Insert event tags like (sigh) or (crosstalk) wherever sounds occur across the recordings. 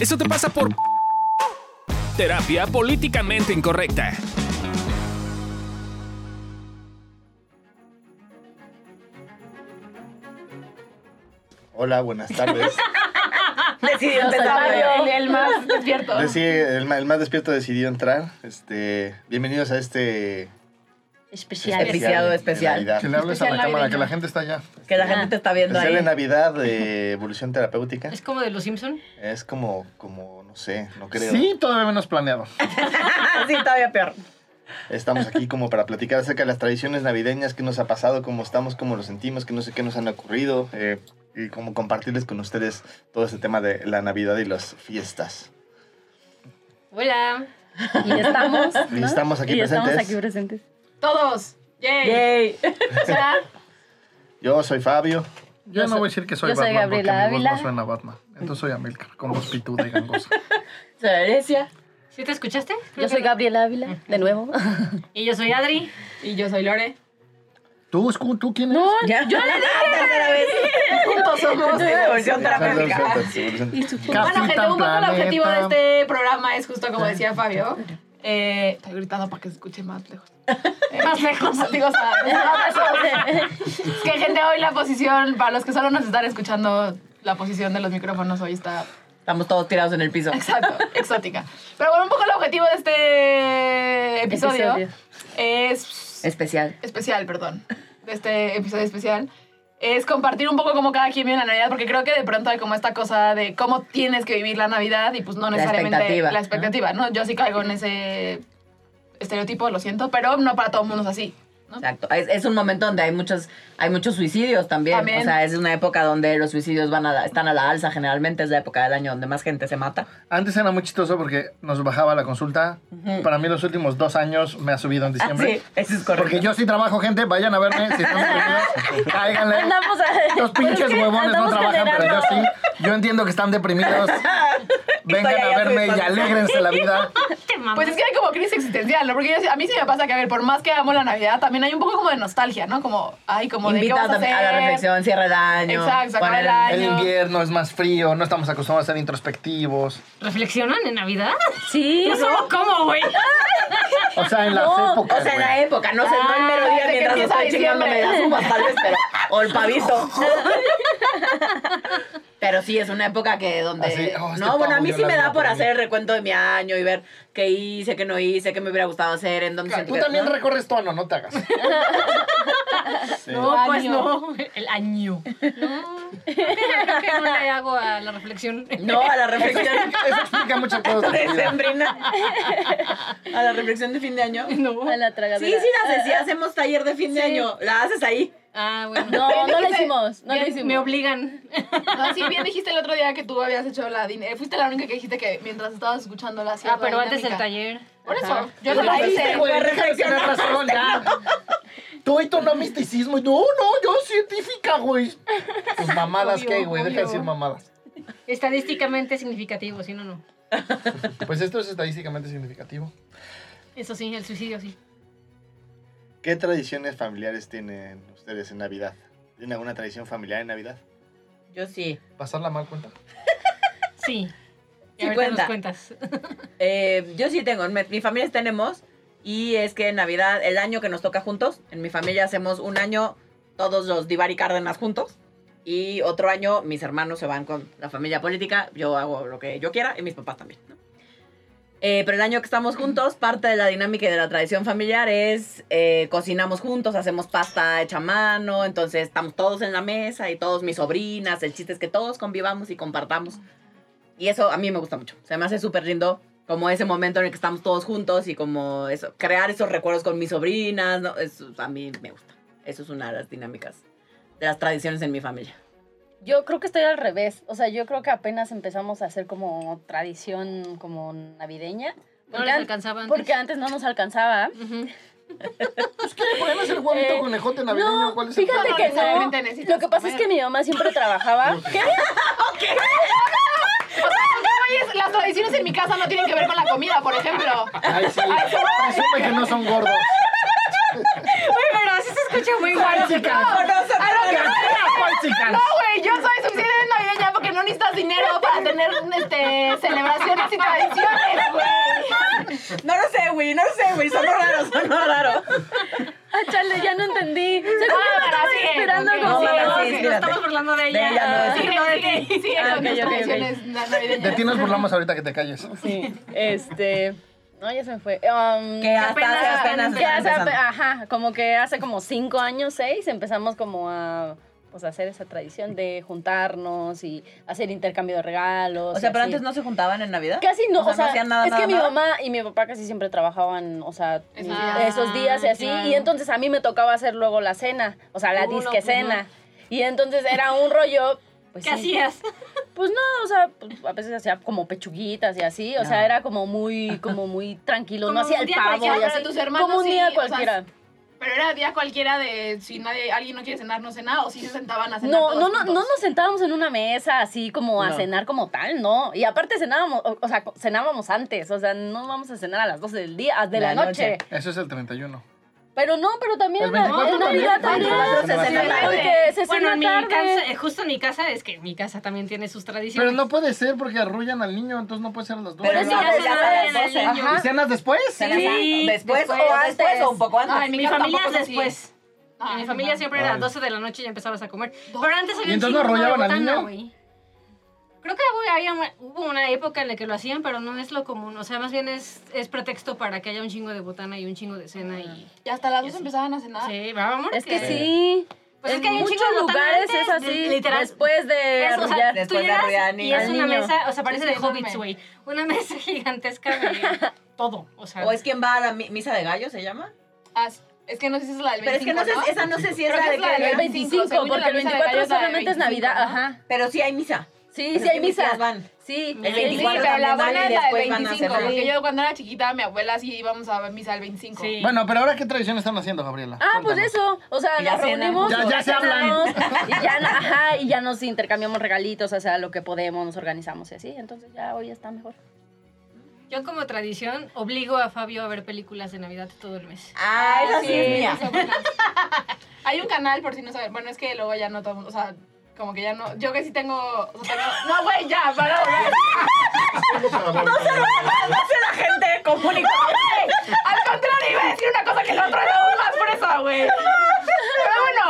Eso te pasa por terapia políticamente incorrecta. Hola, buenas tardes. (laughs) Decidió empezar el, el más despierto. El más despierto decidió entrar. Este, bienvenidos a este Especial. Especial. de Navidad. Que le hables a la Especial cámara, que la gente está allá. Que la gente te está viendo Especial de ahí. Navidad de evolución terapéutica. Es como de los Simpson. Es como, como, no sé, no creo. Sí, todavía menos planeado. (laughs) sí, todavía peor. Estamos aquí como para platicar acerca de las tradiciones navideñas, qué nos ha pasado, cómo estamos, cómo lo sentimos, qué no sé qué nos han ocurrido. eh, y como compartirles con ustedes todo este tema de la Navidad y las fiestas. Hola. Y estamos. Y estamos aquí y estamos presentes. aquí presentes. Todos. Yay. Yay. (laughs) O sea, Yo soy Fabio. Yo no voy a decir que soy yo soy Batman porque Gabriela mi voz no Ávila. suena a Batman. Entonces soy Amilcar, con voz pituda y gangosa. (laughs) Soy Alesia. ¿sí te escuchaste? Creo Yo soy Gabriela Ávila, de nuevo. (laughs) Y yo soy Adri. Y yo soy Lore. ¿Tú, Scu, tú quién eres? ¿Ya? Yo le tercera vez. Juntos somos. Evolución terapéutica. Capitán Bueno, gente, un poco el objetivo de este programa es justo como decía Fabio. Eh, estoy gritando para que se escuche más lejos. Eh, (laughs) más lejos, digo, o sea, (laughs) es que gente, hoy la posición, para los que solo nos están escuchando, la posición de los micrófonos hoy está Estamos todos tirados en el piso. Exacto, exótica. Pero bueno, un poco el objetivo de este episodio, Episodio. es Especial. especial, perdón, de este episodio especial, es compartir un poco cómo cada quien vive la Navidad, porque creo que de pronto hay como esta cosa de cómo tienes que vivir la Navidad y pues no La necesariamente expectativa, la expectativa, ¿no? Yo sí caigo en ese estereotipo, lo siento, pero no para todo el mundo es así. ¿no? Exacto. Es, es un momento donde hay muchos, hay muchos suicidios también. También. O sea, es una época donde los suicidios van a la- están a la alza generalmente. Es la época del año donde más gente se mata. Antes era muy chistoso porque nos bajaba la consulta. Para mí los últimos dos años me ha subido en Ah, diciembre. sí, eso es correcto. Porque yo sí trabajo, gente. Vayan a verme. Si están deprimidos, (laughs) cáiganle. Los pinches huevones no trabajan, pero yo sí. Yo entiendo que están deprimidos. (laughs) Vengan a verme y alégrense la vida. (laughs) Pues es que hay como crisis existencial, ¿no? Porque yo- a mí sí me pasa que, a ver, por más que amo la Navidad, también hay un poco como de nostalgia, ¿no? Como, ay, como de qué Invita vas a la reflexión, cierre el año. Exacto, poner el año. El invierno es más frío, no estamos acostumbrados a ser introspectivos. ¿Reflexionan en Navidad? Sí. No solo cómo, güey. O sea, en las épocas. O sea, en la época, no sé, no el mero Ah, día que mientras estoy chingándome las uvas, tal vez, pero. O el pavito. (laughs) Pero sí, es una época que donde... Así, oh, este no, bueno, a mí sí me da por hacer el recuento de mi año y ver qué hice, qué no hice, qué me hubiera gustado hacer, en dónde siento Tú que- también ¿no? recorres tono, no te hagas. (laughs) Sí. No, pues año. no. El año. No. Creo que no le hago a la reflexión. No, a la reflexión Eso explica muchas cosas. A la reflexión de fin de año. No. A la Sí, tragadera. sí la haces, sí hacemos taller de fin de año. La haces ahí. Ah, bueno. No, no lo hicimos. No lo hicimos. me obligan. No, sí, bien dijiste el otro día que tú habías hecho la din- eh, Fuiste la única que dijiste que mientras estabas escuchando la Ah, pero antes del taller. Por eso, Ajá. yo no la hice. güey, ya. (laughs) Tú y tu no misticismo. y No, no, yo científica, güey. Tus mamadas, ¿qué, güey? Deja de decir mamadas. Estadísticamente significativo, si no, no. Pues esto es estadísticamente significativo. Eso sí, el suicidio sí. ¿Qué tradiciones familiares tienen ustedes en Navidad? ¿Tienen alguna tradición familiar en Navidad? Yo sí. ¿Pasarla mal cuenta? (laughs) Sí. Y Sí cuenta. cuentas. (laughs) Eh, yo sí tengo, en mi, mi familia tenemos, y es que en Navidad, el año que nos toca juntos, en mi familia hacemos un año todos los Divari Cárdenas juntos, y otro año mis hermanos se van con la familia política, yo hago lo que yo quiera, y mis papás también. ¿no? Eh, pero el año que estamos juntos, parte de la dinámica y de la tradición familiar es eh, cocinamos juntos, hacemos pasta hecha a mano, entonces estamos todos en la mesa y todos mis sobrinas, el chiste es que todos convivamos y compartamos. Y eso a mí me gusta mucho. Se me hace súper lindo como ese momento en el que estamos todos juntos y como eso, crear esos recuerdos con mis sobrinas, ¿no? Eso a mí me gusta. Eso es una de las dinámicas, de las tradiciones en mi familia. Yo creo que estoy al revés. O sea, yo creo que apenas empezamos a hacer como tradición como navideña. No les an- alcanzaba antes. Porque antes no nos alcanzaba. Pues, ¿qué? ¿Podemos hacer huevito Eh, conejote navideño? No, ¿Cuál es el fíjate No, no que no. Lo que pasa es que mi mamá siempre trabajaba. ¿Qué? Oye, las tradiciones en mi casa no tienen que ver con la comida, por ejemplo. Ay, sí. Presume que no son gordos. Uy, pero así se escucha muy. A lo que- No, güey, yo soy suficiente navideña porque que no necesitas dinero para tener este, celebraciones y tradiciones, güey. No lo sé, güey, no lo sé, güey. Sonó raro, sonó raro. Ah, chale, ya no entendí. Se Ah, estaba sigue, esperando ok, como... sí, No, sí, sí, espérate. nos estamos burlando de De ella. ella, no, no de ti. Ah. De ti nos burlamos ahorita que te calles. Sí, este... No, ya se me fue. Um, Que hasta apenas apenas hace, empezando. ajá, como que hace como cinco años, seis, empezamos como a pues, hacer esa tradición de juntarnos y hacer intercambio de regalos. O sea, pero así. antes no se juntaban en Navidad. Casi no, o sea, no hacían nada, es nada, que mi mamá y mi papá casi siempre trabajaban, o sea, Esos días. esos días y así, claro. y entonces a mí me tocaba hacer luego la cena, o sea, la Uh, no, disque pues no. cena. Y entonces era un rollo, pues ¿Qué sí. hacías? Pues no, o sea, pues, a veces hacía como pechuguitas y así, o sea, era como muy, como muy tranquilo, Como no hacía el pavo y así. tus hermanos como un sí, día o sea, cualquiera. Pero era día cualquiera de si nadie, alguien no quiere cenar, no cena, o si se sentaban a cenar. No, todos no, no, no nos sentábamos en una mesa así como a No. cenar como tal, no. Y aparte cenábamos, o, o sea, cenábamos antes, o sea, no vamos a cenar a las 12 del día, de la, La noche. noche. Eso es el 31. Pero no, pero también El en la- 24 en Navidad también. también. El 24 se Bueno, en mi tarde. casa, eh, justo en mi casa, es que mi casa también tiene sus tradiciones. Pero no puede ser porque arrullan al niño, entonces no puede ser a las 12. Pero saben las al 12. niño. ¿Y cenas después? Sí, después, después, o antes o un poco antes. En Mi, familia es después. Ah, mi en familia mi siempre era a las 12 de la noche y ya empezabas a comer. Pero antes había ¿Y entonces no de arrollaban al niño? Creo que había una- hubo una época en la que lo hacían, pero no es lo común. O sea, más bien es, es pretexto para que haya un chingo de botana y un chingo de cena. Y, Y hasta las dos empezaban a cenar. sí, vamos. Es que sí. Pues es en que hay un muchos de lugares antes, es así. de- literal. Después de Es, o sea, Después de al y es una niño. mesa, o sea, parece Sí, de sí, hobbits, güey. Una (laughs) mesa gigantesca de (laughs) todo. O sea, O es quien va a la mi- misa de gallo, ¿se llama? Ah, es que no sé si es la del 25, Pero es que no sé, esa no sé si es la que de es la que del el 25, según yo, porque el la misa de 24 gallo es la del solamente es 25, Navidad. ¿no? Ajá. Pero sí hay misa. Sí, sí hay que mis misa. tías van. Sí, El el Sí, 24 pero la buena es la del después van a 25, cenar. porque yo cuando era chiquita, mi abuela sí íbamos a misa del 25. Sí. Bueno, pero ahora, ¿qué tradición están haciendo, Gabriela? Ah, pues eso, o sea, nos reunimos, Ya- ya se hablan. (laughs) y ya, ajá, y ya nos intercambiamos regalitos, o sea, lo que podemos, nos organizamos y así, entonces ya hoy está mejor. yo como tradición obligo a Fabio a ver películas de Navidad todo el mes. Ah, esa sí es mía. (laughs) Hay un canal, por si no saben. Bueno, es que luego ya no todo el mundo. O sea, como que ya no. Yo que sí tengo. O sea, tengo no, güey, ya, para. (laughs) No sé la gente común y corriente. Al contrario, iba a decir una cosa que el otro aún más fresa, güey.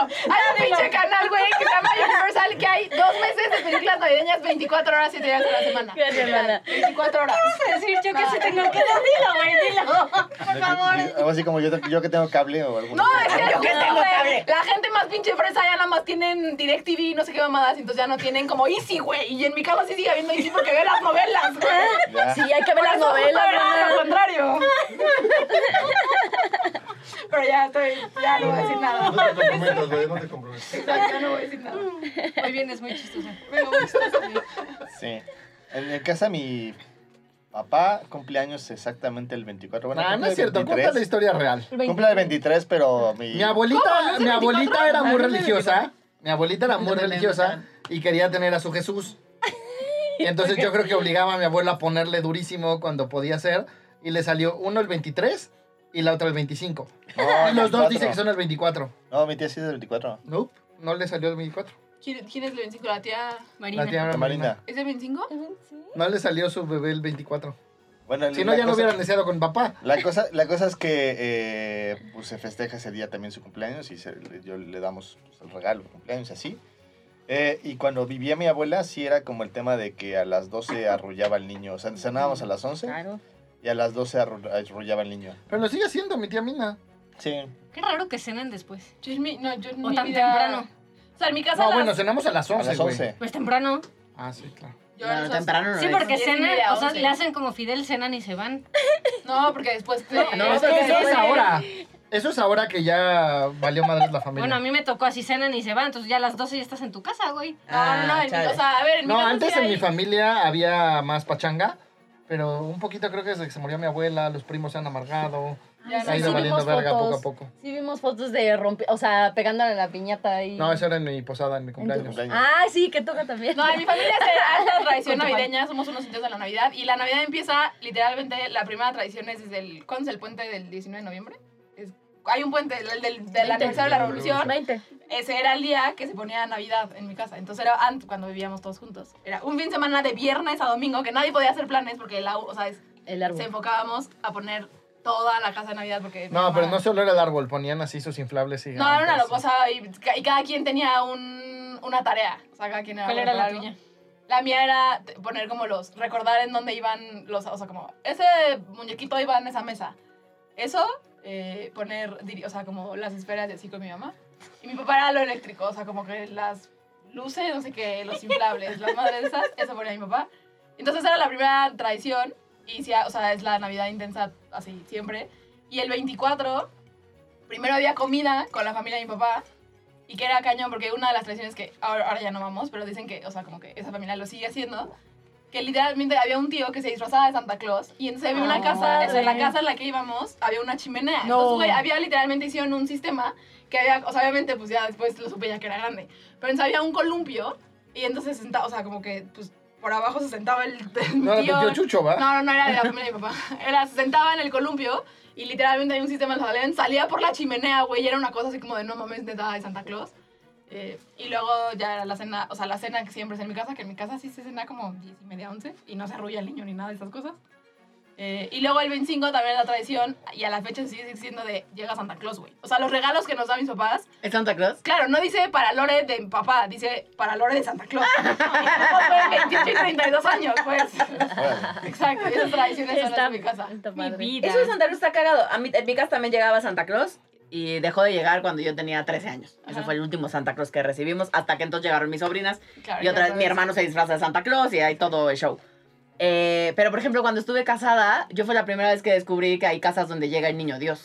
Hay un pinche canal, güey, que se llama Universal, que hay dos meses de películas navideñas, 24 horas, 7 días a la semana. Qué semana. 24 horas. decir yo que sí tengo que dilo, güey, dilo. Por favor. Algo así como yo, yo que tengo cable o algo. No, es que Yo que tengo güey. cable. La gente más pinche fresa ya nada más tienen DirecTV y no sé qué mamadas, entonces ya no tienen como Easy, güey. Y en mi casa sí sigue habiendo Easy porque ve las novelas, güey. Sí, hay que ver las novelas, lo contrario. Pero ya estoy, ya no voy a decir nada. No te comprometas. Exacto, ya no voy a decir nada. Hoy vienes muy chistosa. Pero muy chistoso. Sí. En casa mi papá cumpleaños exactamente el 24. Bueno, Ah, no cumple es cierto, 23. cuenta la historia real. Cumple el 23, pero mi... Mi abuelita, mi abuelita era muy religiosa. Mi abuelita era muy religiosa y quería tener a su Jesús. Y (laughs) entonces yo creo que obligaba a mi abuela a ponerle durísimo cuando podía ser. Y le salió uno el 23 y la otra el 25. No, (laughs) Y los dos 24. dicen que son el 24. No, mi tía sí es el 24. Nope, no le salió el 24. ¿Quién, quién es el 25? ¿La tía? Marina. La tía Marina. ¿Es el 25? No le salió su bebé el 24. Bueno, Si no, ya no cosa- hubieran deseado con papá. La cosa, la cosa es que eh, pues se festeja ese día también su cumpleaños y se, yo le damos pues, el regalo de cumpleaños y así. Eh, y cuando vivía mi abuela, sí era como el tema de que a las 12 arrullaba al niño. O sea, cenábamos a las 11 Claro. Y a las 12 arru- arrullaba al niño. Pero lo sigue haciendo mi tía Mina. Sí. Qué raro que cenen después. Yo en mi, no, yo en O mi tan vida- temprano. O sea, en mi casa No, las- bueno, cenamos a las A 11, las güey. 11. Pues temprano. Ah, sí, claro. yo No, a las- temprano no Sí, es. porque Diez y cenan, media, o sea, once. le hacen como Fidel, cenan y se van. No, porque después... No, es que eso es ahora. Eso es ahora que ya valió madres la familia. Bueno, a mí me tocó así cenan y se van, entonces ya a las 12 ya estás en tu casa, güey. No, no, no, en mi chale. casa, a ver, en mi No, casa antes sí en hay- mi familia había más pachanga, pero un poquito creo que desde que se murió mi abuela, los primos se han amargado, Ya ha ido sí valiendo verga poco a fotos. poco. Sí vimos fotos de romper, o sea, pegándole la piñata y... No, eso era en mi posada, en mi cumpleaños. cumpleaños. Ah, sí, que toca también. No, en mi familia es (laughs) alta tradición Con tu navideña, somos unos indios de la Navidad. Y la Navidad empieza, literalmente, la primera tradición es desde el... ¿Cuándo es el puente del 19 de noviembre? Hay un puente, el del, del aniversario de la revolución. 20. Ese era el día que se ponía Navidad en mi casa. Entonces era antes, cuando vivíamos todos juntos. Era un fin de semana de viernes a domingo que nadie podía hacer planes porque la, o sea, es- El árbol. se enfocábamos a poner toda la casa de Navidad porque... No, pero no solo era el árbol, ponían así sus inflables y No, era una locosa y, y cada quien tenía un, una tarea. O sea, cada quien era ¿Cuál era la tuya? La mía era poner como los, recordar en dónde iban los, o sea, como, ese muñequito iba en esa mesa. Eso, eh, poner, o sea, como las esferas y así con mi mamá. Y mi papá era lo eléctrico, o sea, como que las luces, no sé qué, los inflables, las madres esas, eso ponía mi papá. Entonces era la primera tradición y sí, o sea, es la Navidad intensa así, siempre. Y el 24, primero había comida con la familia de mi papá y que era cañón porque una de las tradiciones que ahora, ahora ya no vamos, pero dicen que, o sea, como que esa familia lo sigue haciendo, que literalmente había un tío que se disfrazaba de Santa Claus y entonces había una Ah, casa, o sea, en la madre. casa en la que íbamos había una chimenea. No. Entonces, güey, había literalmente hicieron un sistema que había, o sea, obviamente, pues ya después lo supe ya que era grande, pero entonces había un columpio y entonces sentaba, o sea, como que, pues, por abajo se sentaba el, (laughs) el No era tío. tío Chucho, ¿va? No, no, no era de la familia de mi papá. (laughs) Era, se sentaba en el columpio y literalmente hay un sistema de salían, salía por la chimenea, güey, y era una cosa así como de no mames, neta, de Santa Claus. Eh, y luego ya era la cena, o sea, la cena que siempre es en mi casa, que en mi casa sí se cena como 10 y media, 11, y no se arrulla el niño ni nada de esas cosas. Eh, y luego el 25 también es la tradición, y a la fecha se sigue siendo de llega Santa Claus, güey. O sea, los regalos que nos dan mis papás, ¿Es Santa Claus? claro, no dice para Lore de mi papá, dice para Lore de Santa Claus. y güey, 28 y 32 años, pues. Exacto, esas tradiciones son las de mi casa. Mi vida. Eso de Santa Claus está cagado. A mí, en mi casa también llegaba Santa Claus y dejó de llegar cuando yo tenía 13 años. Ese Ajá. fue el último Santa Claus que recibimos. Hasta que entonces llegaron mis sobrinas Claro, y otra vez mi hermano se disfraza de Santa Claus y hay todo el show. Eh, pero, por ejemplo, cuando estuve casada, yo fue la primera vez que descubrí que hay casas donde llega el niño Dios.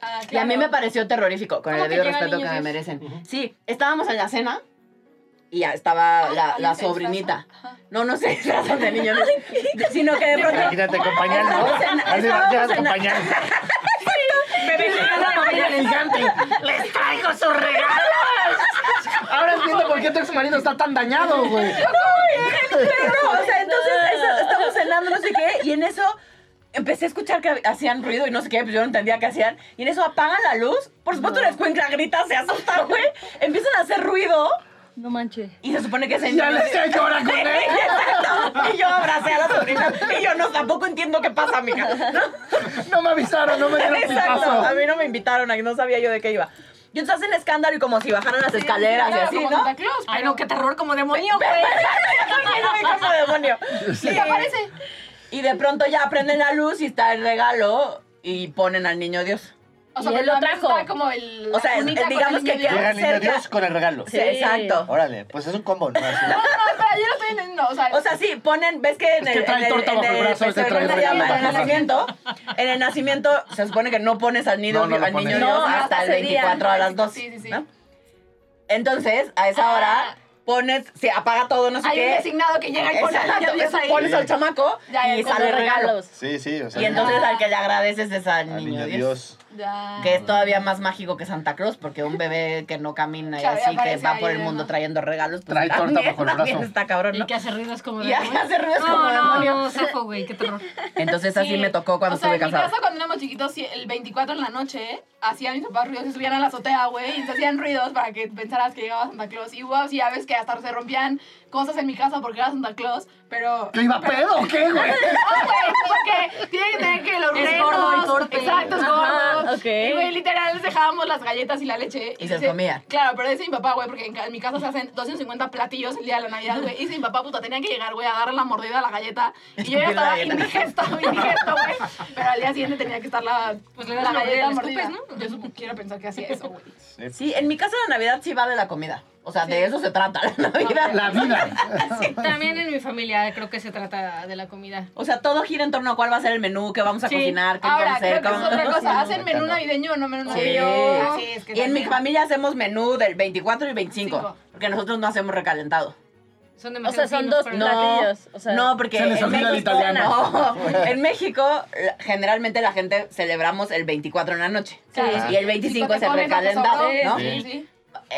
Ah, Y a mí claro. me pareció terrorífico, con ¿Cómo el debido respeto que niño me Dios? merecen. Sí, estábamos en la cena y ya estaba Ah, la, la sobrinita. No, no se disfrazan (laughs) de niño, Dios, (laughs) sino que de pronto... Imagínate en- Así estábamos en- (laughs) ¡Les traigo sus regalos! Ahora entiendo por qué tu ex marido está tan dañado, güey. No, (laughs) o sea, entonces eso, estamos cenando, no sé qué, y en eso empecé a escuchar que hacían ruido y no sé qué, pues yo no entendía qué hacían. Y en eso apagan la luz, por supuesto la escuincla grita, se asusta, güey. Empiezan a hacer ruido No manches. y se supone que es el Ya le sé llora con (laughs) él. Exacto. Y yo abracé a la sobrina y yo no, tampoco entiendo qué pasa, amiga. ¿no? (laughs) No me avisaron, no me dieron Exacto, a mí no me invitaron, no sabía yo de qué iba. Y entonces hacen escándalo y como si bajaran las escaleras y Claro, así, como ¿no? Santa Claus, Ay, no, qué terror, como demonio, güey. Yo soy como demonio. ¿Qué te parece? Y de pronto ya prenden la luz y está el regalo y ponen al niño Dios. O Y sea, él pero lo trajo. está como el. O sea, digamos el que queda- Llega el niño. Dios con el regalo. Sí, exacto. Órale, pues es un combo, ¿no? No, no, espera, yo lo estoy entendiendo. O sea, O sea, sí, ponen, ves que en Es el, que trae en el, torta en bajo el el brazo, trae regalo en el bajo el nacimiento, en el nacimiento se supone que no pones al No, lo al niño. Dios hasta el ese día. 24 a las 2. Sí, sí, sí. Entonces, a esa Ah. hora pones, se apaga todo, no sé hay un qué. designado que llega y pone al niño Exacto, Dios ahí. pones al chamaco Ya, ya, y sale los regalo. regalos. Sí, sí, o sea. Y entonces al que le agradeces es al al niño, niño Dios. Dios. Ya. Que es todavía más mágico que Santa Claus, porque un bebé que no camina y ya así, que va por el mundo trayendo regalos, pues Trae torta también, bajo el también brazo. está cabrón, Y ¿no? que hace ruidos como Y hace ruidos como No, demonio. no, güey, qué terror. Entonces así Sí. me tocó cuando o sea, estuve en mi casada. casa cuando éramos chiquitos, sí, el 24 en la noche, hacían mis papás ruidos y subían a la azotea, güey, y se hacían ruidos para que pensaras que llegaba Santa Claus. Y hubo así a veces que hasta se rompían cosas en mi casa porque era Santa Claus, pero... ¿Que iba pedo o qué, güey? (laughs) No, güey, porque tiene que tener que los Es gordo y torpe. Exacto, es gordo. ok. Y, güey, literal, les dejábamos las galletas y la leche. Y se los dice- comía. Claro, pero dice mi papá, güey, porque en, en mi casa se hacen 250 platillos el día de la Navidad, güey. Y dice mi papá, puta, tenía que llegar, güey, a darle la mordida a la galleta. (laughs) Y yo ya estaba indigesto, (laughs) indigesto, güey. Pero al día siguiente tenía que estar la, Pues le la la galleta mordida, escupes, Yo quiero pensar que hacía eso, güey. Sí, en mi casa la Navidad sí va de la comida. O sea, de Sí. eso se trata la Navidad. La vida. (laughs) También en mi familia creo que se trata de la comida. O sea, todo gira en torno a cuál va a ser el menú, qué vamos a Sí. cocinar, qué vamos a Ahora, hacer. creo que es otra cosa. ¿Hacen menú navideño o no menú Sí. navideño? Sí, es que Y en mi familia hacemos menú del 24 y 25, Cinco. porque nosotros no hacemos recalentado. Son O sea, son dos No. platillos. O sea, no, porque Se les en México, italiano. no. (laughs) en México generalmente la gente celebramos el 24 en la noche. Sí. Y el 25 es el recalentado. ¿no? Sí, sí.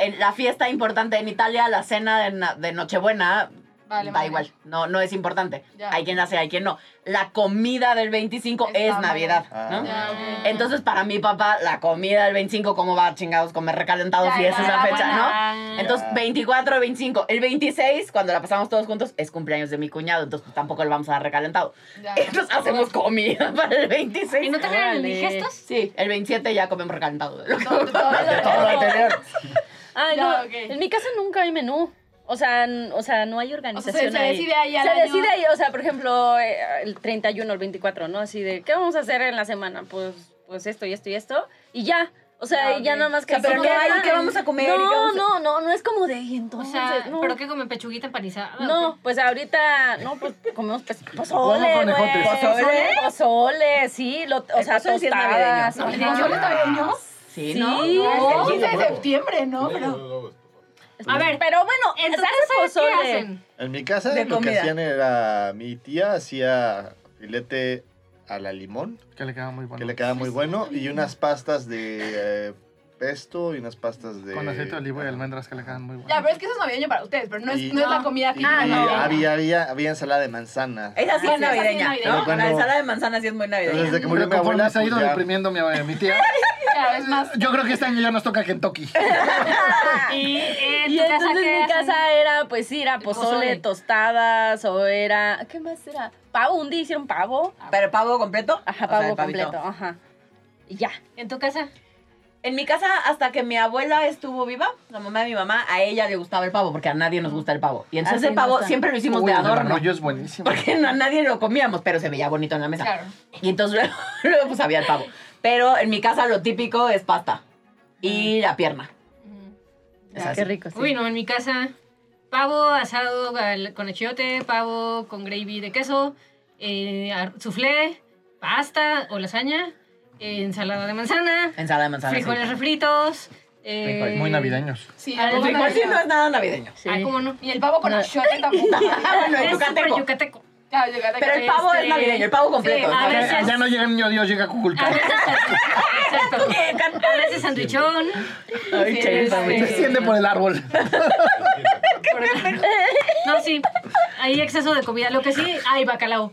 En la fiesta importante en Italia, la cena de, de Nochebuena, Vale, da igual, no, no es importante. Ya. Hay quien hace, hay quien no. La comida del 25 Está es. Navidad, Ah. ¿no? Ya, ok. Entonces, para mi papá, la comida del 25, ¿cómo va, chingados? Comer recalentado si es esa fecha, buena. ¿no? Entonces, 24, 25. El 26, cuando la pasamos todos juntos, es cumpleaños de mi cuñado, entonces pues, tampoco le vamos a dar recalentado. Ya. Entonces, hacemos comida (laughs) para el 26. ¿Y no te digestos? Sí, el 27 ya comemos recalentado. Todo- todo- (laughs) De todo lo anterior. Ay, Ya, no. En mi casa nunca hay menú. O sea, n- o sea, no hay O sea, organización se, se ahí. decide ahí al Se año. decide ahí, o sea, por ejemplo, eh, el 31, el 24, ¿no? Así de, ¿qué vamos a hacer en la semana? Pues, pues esto y esto y esto. Y ya. O sea, Ya, y ya nada más que... O sea, pero ¿qué hay? ¿Qué vamos a comer? ¿Y qué No, no, no, no es como de, O entonces, sea, no. ¿pero qué comen? ¿Pechuguita empanizada? No, pues ahorita, no, pues comemos pozole, güey. ¿Pozole? Pozole, sí, lo, o sea, pozole tostadas. navideño. ajá. ¿Yo le navideño? Sí, Sí. ¿no? No, 15 de septiembre, ¿no? Pero... A ver, Pero bueno, ¿en tu se hace casa qué hacen? En mi casa De lo que comida. hacían era mi tía hacía filete a la limón, Que le queda muy bueno. que le queda muy bueno, y unas pastas de eh, pesto y unas pastas de... Con aceite de oliva y almendras que le quedan muy buenas. Ya, pero es que eso es navideño para ustedes, pero no es, Y- no es la comida típica Ah, no. había, había, había ensalada de manzana. Esa sí Ah, es es navideña, navideña. ¿no? Cuando- La ensalada de manzana sí es muy navideña. desde que murió mi abuela, se ha ido pues ya- deprimiendo mi, mi tía, (laughs) Cada vez más. yo creo que este año ya nos toca Kentucky. (laughs) Y en Y entonces ¿qué mi hacen? casa era, pues sí, era pozole, pozole. tostadas, o era, ¿qué más era? Pavo, un día hicieron pavo. ¿Pero pavo completo? Ajá, O sea, pavo completo, ajá. Y ya. ¿En tu casa? En mi casa, hasta que mi abuela estuvo viva, la mamá de mi mamá, a ella le gustaba el pavo, porque a nadie nos gusta el pavo. Y entonces Ah, sí, el pavo no, siempre lo hicimos Uy, de el adorno. arroyo es buenísimo. Porque no, a nadie lo comíamos, pero se veía bonito en la mesa. Claro. Y entonces luego, (laughs) luego, pues había el pavo. Pero en mi casa lo típico es pasta. Y la pierna. Es Ah, así. qué rico, sí. Uy, no, en mi casa, pavo asado con achiote, pavo con gravy de queso, eh, soufflé, pasta o lasaña, eh, ensalada de manzana, Ensalada de manzana. frijoles sí. refritos. eh. Muy navideños. Sí, pavo frijol sí navideño. no es nada navideño. Sí. Ah, ¿cómo no? Y el pavo con No. achiote tampoco. Bueno, (laughs) Es súper yucateco. yucateco. Claro, yucateco. Pero el pavo es Este, navideño, el pavo completo. sí, a ¿no? veces- Ya no llega niño Dios, llega A Cuculcán. veces, exacto. A veces (laughs) sandwichón. Ay, este, Se extiende (laughs) por el árbol. No, sí. Hay exceso de comida. Lo que sí, hay bacalao.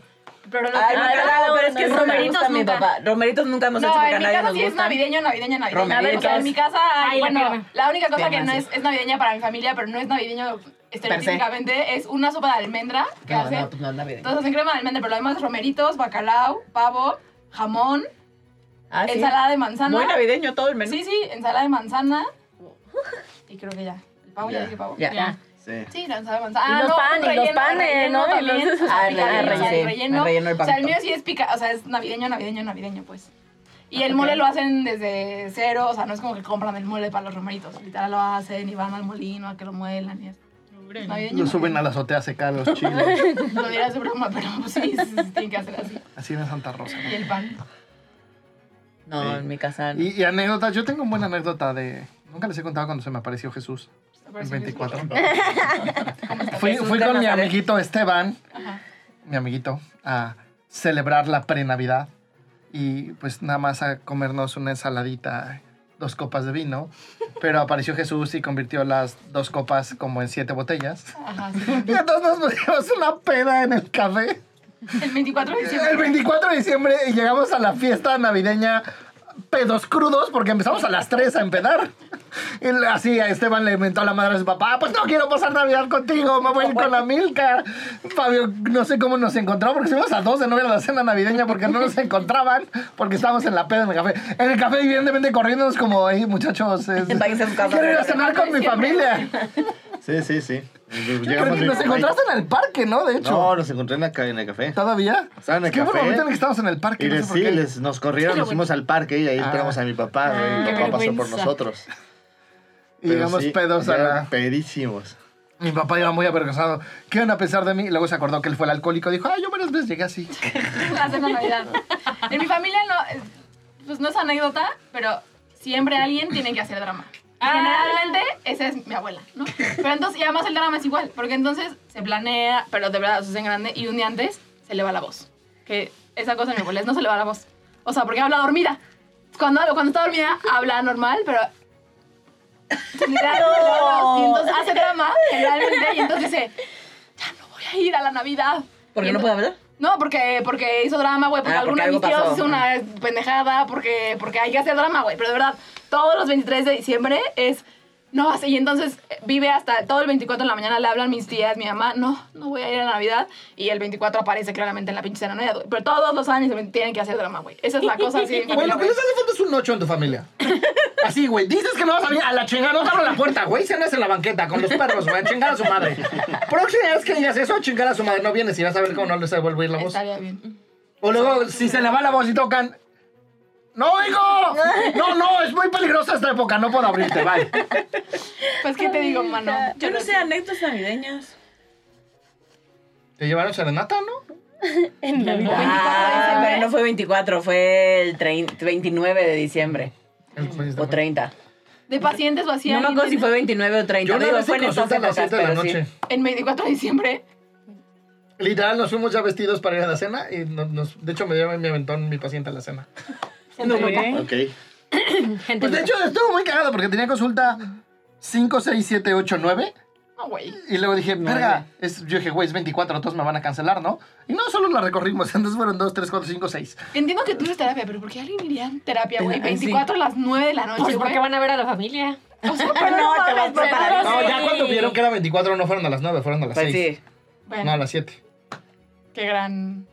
Pero lo Ay, que- bacalao, pero es que no, romeritos a mi nunca. papá. Romeritos nunca hemos hecho No, porque a en mi nadie casa nos sí es gustan. navideño, navideño, navideño. Romeritos. O sea, en mi casa, Ay, la bueno, pierna. la única cosa que Pierna, no sí. es, es navideña para mi familia, pero no es navideño estereotípicamente, es una sopa de almendra que No, hacen. no, pues no es navideño. Entonces hacen crema de almendra, pero lo demás es romeritos, bacalao, pavo, jamón, Ah, sí. ensalada de manzana. Muy navideño todo el menú. Sí, sí, ensalada de manzana. Y creo que ya. El pavo ya, Ya. dije pavo. Ya. Ya. Sí. Sí, la ensalada de manzana. Y Ah, los no, pan- y los relleno, panes, relleno ¿no? Y también. los- o sea, Ah, (laughs) picadillo, el o sea, relleno, el relleno. el relleno O sea, el mío sí es pica, o sea, es navideño, navideño, navideño, pues. Y el mole lo hacen desde cero, o sea, no es como que compran el mole para los romeritos. Literal lo hacen y van al molino a que lo muelan y es navideño. Lo suben a la azotea a secar los (laughs) chiles. Lo dirás de broma, pero pues, sí, sí, sí, tienen que hacer así. Así en Santa Rosa. ¿no? Y el pan. No, Sí. en mi casa no. Y, y anécdotas, yo tengo una buena anécdota de... Nunca les he contado cuando se me apareció Jesús. El (laughs) 24. Fui, Jesús fui con mi amiguito Esteban, Ajá. mi amiguito, a celebrar la pre-Navidad. Y pues nada más a comernos una ensaladita, dos copas de vino. Pero apareció Jesús y convirtió las dos copas como en siete botellas. Ajá, sí. (laughs) Y entonces nos pusimos una peda en el café. El 24 de El diciembre. 24 de diciembre y llegamos a la fiesta navideña pedos crudos porque empezamos a las 3 a empedar. (laughs) Y así a Esteban le inventó a la madre a su papá, pues no quiero pasar Navidad contigo, me voy a ir con la Milka. Fabio, no sé cómo nos encontró porque estuvimos a dos de no ir a la cena navideña porque no nos (laughs) encontraban porque estábamos en la peda en el café. En el café evidentemente corriéndonos como, hey muchachos, es- quiero ir a cenar con mi familia. Sí, sí, sí. Llegamos nos encontraste en el parque, ¿no? De hecho. No, nos encontré en, en el café. ¿Todavía? Estaba en el café. momento en el que estábamos en el parque. Y no les, sé por sí, qué. les, nos corrieron, nos fuimos al parque y ahí Ah. esperamos a mi papá. Ah, Mi qué papá pasó por nosotros. Y Pero llegamos sí, pedos a la... Pedísimos. Mi papá iba muy avergonzado. ¿Qué van a pensar de mí? Y luego se acordó que él fue el alcohólico. Dijo, ay, yo varias veces llegué así. (laughs) de Navidad. En mi familia no, pues no es anécdota, pero siempre alguien tiene que hacer drama. Y Generalmente esa es mi abuela, ¿no? Pero entonces, y además el drama es igual, porque entonces se planea, pero de verdad se hace en grande, y un día antes se le va la voz. Que esa cosa en mi abuela es no se le va la voz. O sea, porque habla dormida. Cuando, cuando está dormida, habla normal, pero... (laughs) Y entonces hace drama, generalmente, y entonces dice, ya no ir a la Navidad. ¿Por qué no puede hablar? No, porque, porque hizo drama, güey, porque Ah, porque de mis tíos hizo una pendejada, porque, porque hay que hacer drama, güey. Pero de verdad, todos los 23 de diciembre es... No, así, y entonces eh, vive hasta todo el 24 en la mañana, le hablan mis tías, mi mamá, no, no voy a ir a Navidad. Y el 24 aparece claramente en la pinche cena güey. Pero todos los años tienen que hacer drama, güey. Esa es la cosa así. (laughs) Güey, lo que les hace falta es un ocho en tu familia. (laughs) Así, güey. Dices que no vas a venir a la chingada, no te abro la puerta, güey. Cenas en la banqueta con los perros, güey. A chingar a su madre. Próxima vez que digas eso, a chingar a su madre. No vienes y vas a ver cómo no les devuelve la voz. Estaría bien. O luego, si se le va la voz y tocan. ¡No oigo! No, no, es muy peligrosa esta época, no puedo abrirte, bye. Pues, ¿qué te digo, mano? Yo no sé, anécdotas navideñas. ¿Te llevaron serenata, no? (laughs) En Navidad. Ah, pero no fue 24, fue el 30 29 de diciembre. O 30. De pacientes o así. No me acuerdo si fue 29 o 30. Yo una Digo, vez fue en estas consulta a las épocas, 7 de la pero sí. noche. En 24 de diciembre. Literal, nos fuimos ya vestidos para ir a la cena y nos, nos- de hecho me lleva mi aventón mi paciente a la cena. Ok. (clears throat) Gente Pues de hecho estuvo muy cagado porque tenía consulta 5, 6, 7, 8, 9 No, güey. y luego dije, verga, es, yo dije, güey, es 24, todos me van a cancelar, ¿no? Y no, solo la recorrimos, (laughs) entonces fueron 2, 3, 4, 5, 6. Entiendo que tú eres terapia, pero ¿por qué alguien iría en terapia, güey? Ay, sí. 24 a las 9 de la noche, Pues porque van a ver a la familia. O sea, (laughs) pero No, te vas preparando. No, Sí. ya cuando vieron que era 24 no fueron a las 9, fueron a las Pues 6. sí. Bueno, No, a las 7. qué gran...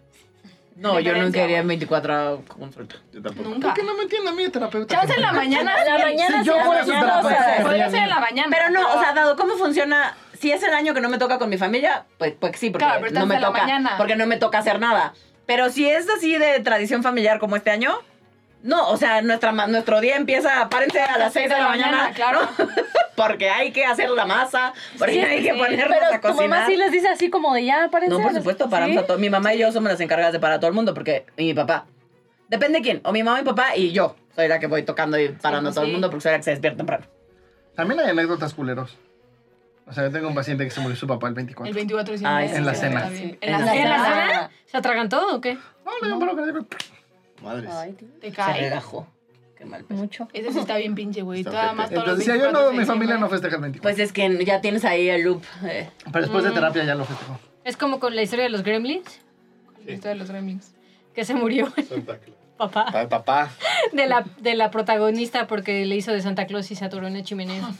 No, yo nunca iría en 24 a consulta. Yo tampoco. Nunca. ¿Por qué no me entiende a mí, terapeuta? Chance en la mañana. En la mañana Si yo fuera su en la mañana, terapeuta, Podría ser en la mañana. Pero no, o sea, dado cómo funciona, si es el año que no me toca con mi familia, pues, pues sí, porque Claro, no me toca. mañana. Porque no me toca hacer nada. Pero si es así de tradición familiar como este año, no, o sea, nuestra, nuestro día empieza, párense a las 6 de la mañana, claro. (laughs) porque hay que hacer la masa, porque Sí, hay que sí. ponernos Pero a tu mamá cocinar. sí les dice así como de ya, párense. No, por supuesto, paramos ¿Sí? a todo. Mi mamá y yo somos las encargadas de parar a todo el mundo, porque, y mi papá. Depende de quién, o mi mamá y mi papá y yo. Soy la que voy tocando y parando a todo el sí. mundo porque soy la que se despierta temprano. También hay anécdotas culeros. O sea, yo tengo un paciente que se murió su papá el 24. El 24 de diciembre. Sí, En la sí, cena. En En la la ¿En la cena. cena? ¿Se atragantó o qué? No, le dio un. Madres. Ay, Te Se cae. relajó. Qué mal mucho. Ese sí está bien pinche, güey. Está Toda ojete. más todos Entonces decía yo, 24 no, mi familia no festeja el 24. Pues es que ya tienes ahí el loop. eh. Pero después de terapia ya lo festejó. Es como con la historia de los gremlins, La historia de los gremlins. que se murió el (laughs) papá Pa- Papá. de la, de la protagonista porque le hizo de Santa Claus y se atoró en la chimenea. (laughs)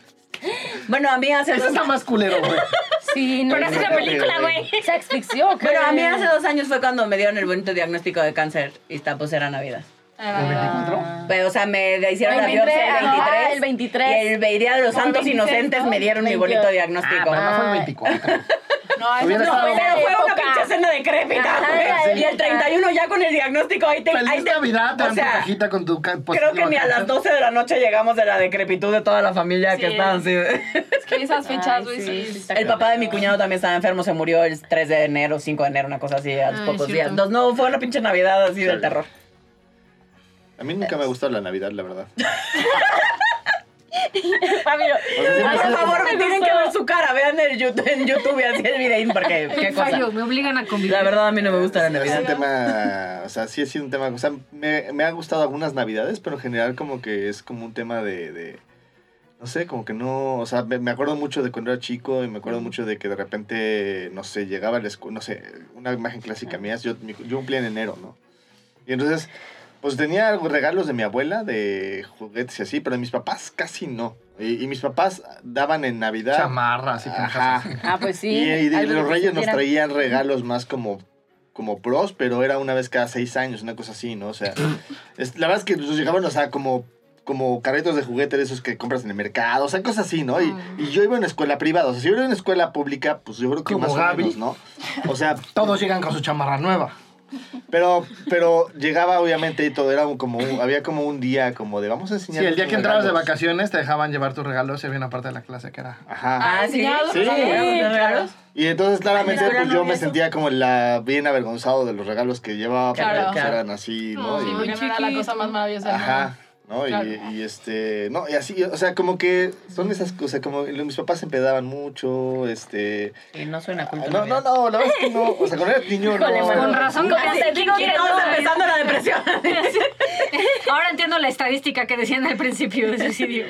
Bueno, a mí hace Ese dos está más culero, güey. (laughs) Sí, no. Pero así es la película, güey. Se asfixió, ¿qué? Bueno, a mí hace dos años fue cuando me dieron el bonito diagnóstico de cáncer y está, pues era Navidad. ¿El 24? Pero, o sea, me hicieron la 23, biopsia el 23. ajá, el 23. Y el día de los Santos 26, Inocentes ¿no? me dieron mi 28. bonito diagnóstico. Pero no fue el Ay. 24. No, eso Hubiera no. estado- Pero fue una pinche cena decrépita, Ajá, Y el época. 31 ya con el diagnóstico ahí te... ahí Feliz te- Navidad, te o sea, cajita con tu Creo que ni a las cáncer. 12 de la noche llegamos de la decrepitud de toda la familia que Sí. estaban así. Es que esas fechas, Ay, güey, sí, sí. sí está El papá de mi cuñado también estaba enfermo, se murió el 3 de enero, 5 de enero, una cosa así, a los Ay, pocos días. Entonces, no, fue una pinche Navidad así del terror. A mí nunca me ha gustado la Navidad, la verdad. (laughs) (laughs) Fabio, Por favor, me tienen que ver su cara, vean el YouTube, en YouTube así el videín, porque (laughs) qué cosa. Fallo, me obligan a convivir. La verdad, a mí no me gusta la Es Navidad. un tema, o sea, sí ha sido un tema, o sea, me, me ha gustado algunas navidades, pero en general como que es como un tema de, de no sé, como que no, o sea, me, me acuerdo mucho de cuando era chico y me acuerdo mucho de que de repente, no sé, llegaba a la escuela, no sé, una imagen clásica mía, es yo, yo cumplía en enero, ¿no? Y entonces, pues tenía regalos de mi abuela, de juguetes y así, pero de mis papás casi no. Y, y mis papás daban en Navidad... Chamarras y Ajá. Ah, pues sí. Y, los reyes nos traían regalos más como, como pros, pero era una vez cada seis años, una cosa así, ¿no? O sea, (clears throat) es- la verdad es que nos llegaban, o sea, como, como carritos de juguete de esos que compras en el mercado, o sea, cosas así, ¿no? Y, y yo iba en una escuela privada, o sea, si yo iba en una escuela pública, pues yo creo que Como más Gaby. o menos, ¿no? O sea, Todos llegan con su chamarra nueva. Pero, pero llegaba obviamente y todo, era un- como un- había como un día como de vamos a Sí, enseñar. el día que entrabas de vacaciones te dejaban llevar tus regalos y había una parte de la clase que era... Ajá. Ah, sí. enseñados, Sí, Sí. regalos. Y entonces claramente Ay, pues yo me eso. sentía como la bien avergonzado de los regalos que llevaba, porque Claro. pues, eran así, ¿no? Y- Sí, porque no era la cosa más maravillosa. Ajá, ¿no? Y- Claro. Y, este, no, y así, o sea, como que son esas cosas, como mis papás se empedaban mucho, este... Y no suena ah, culto. No, no, no, la verdad es que no, o sea, cuando era (laughs) niño no... mano. Con razón, Como te digo que Estamos no, empezando la depresión. (laughs) Ahora entiendo la estadística que decían al principio de suicidio.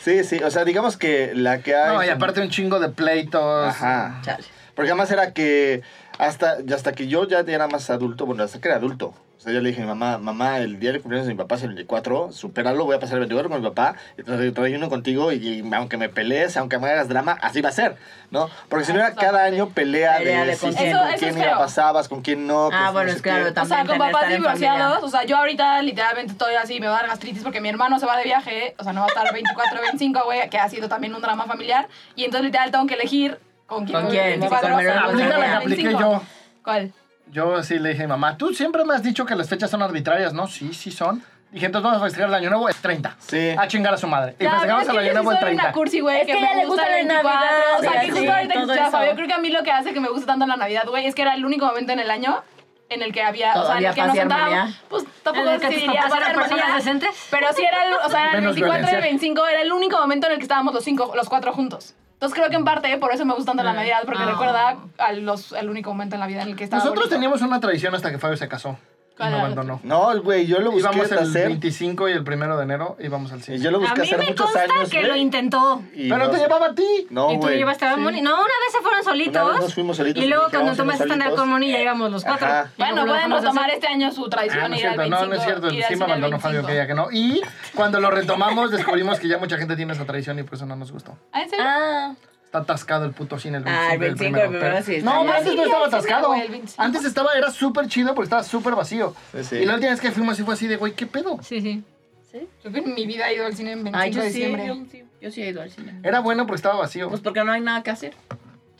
Sí, sí, o sea, digamos que la que hay... No, y aparte un chingo de pleitos. Ajá. Chale. Porque además era que hasta, hasta que yo ya era más adulto, bueno, hasta que era adulto. O sea, yo le dije a mi mamá, mamá, el día de cumpleaños de mi papá es el 24, supéralo, voy a pasar el 24 con mi papá, y trae, trae uno contigo, y, y aunque me pelees, aunque me hagas drama, así va a ser, ¿no? Porque si no era cada año pelea, Pelea de, de con si quién. con Eso- eso quién feo. pasabas, con quién no. Ah, no bueno, sé es qué. claro, O sea, también con papás divorciados, o sea, yo ahorita literalmente estoy así, me va a dar gastritis porque mi hermano se va de viaje, o sea, no va a estar 24, 25, güey, que ha sido también un drama familiar, y entonces literal tengo que elegir con quién. ¿Con quién? 24, Con Melón, o sea, Aplica la que apliqué 25. yo. ¿Cuál? Yo sí le dije a mi mamá, tú siempre me has dicho que las fechas son arbitrarias, ¿no? Sí, sí son. Dije, entonces vamos a festejar el año nuevo, es 30. Sí. A chingar a su madre. Y festejamos el año nuevo yo el sí soy 30. una cursi, güey, Es que, que me a ella le gusta gusta el la 24. Navidad, o sea, que justo ahorita que escuchaba eso. creo que a mí lo que hace que me guste tanto la Navidad, güey, es que era el único momento en el año en el que había, o sea, en Todavía el que nos sentábamos, pues ¿En tampoco el se diría personas armonía, decentes? pero sí era, el- o sea, el Menos 24 y el violencia. 25 era el único momento en el que estábamos los cinco, los cuatro juntos. Entonces creo que en parte por eso me gusta tanto la Navidad, porque Ah. recuerda al los, el único momento en la vida en el que estaba Nosotros bonito. teníamos una tradición hasta que Fabio se casó. Y ¿Cuál me abandonó. No, güey, yo lo busqué Íbamos el hacer. 25 y el primero de enero íbamos al Y cine. yo lo A busqué mí hacer me muchos consta años. que güey, lo intentó. y Pero no te sé. llevaba a ti. No, y tú güey. llevaste a Moni. No, una vez se fueron Una solitos. vez nos fuimos solitos Y y luego cuando a tomaste a andar solitos. con Moni ya íbamos los cuatro. Ajá. Y luego Bueno, lo pueden dejamos de retomar hacer. este año su tradición Ah, no es ir al cierto, 25. no, no es cierto. ir al Sí me cine al abandonó Fabio 25. que ya que no. Y cuando lo retomamos descubrimos que ya mucha gente tiene esa tradición y por eso no nos gustó. ¿Ah, en serio? Ah, Está atascado el puto cine el 25. Ah, el 25 el primero pero- sí está No, bien. antes no Sí, estaba sí, atascado. güey, el 25. Antes estaba, era súper chido porque estaba súper vacío. Sí, sí. Y la última vez que fuimos así fue así de, güey, ¿qué pedo? Sí, sí. Creo que en mi vida he ido al cine en 25 Ay, yo de sí, diciembre. yo sí, yo sí he ido al cine. Era bueno porque estaba vacío. Pues porque no hay nada que hacer.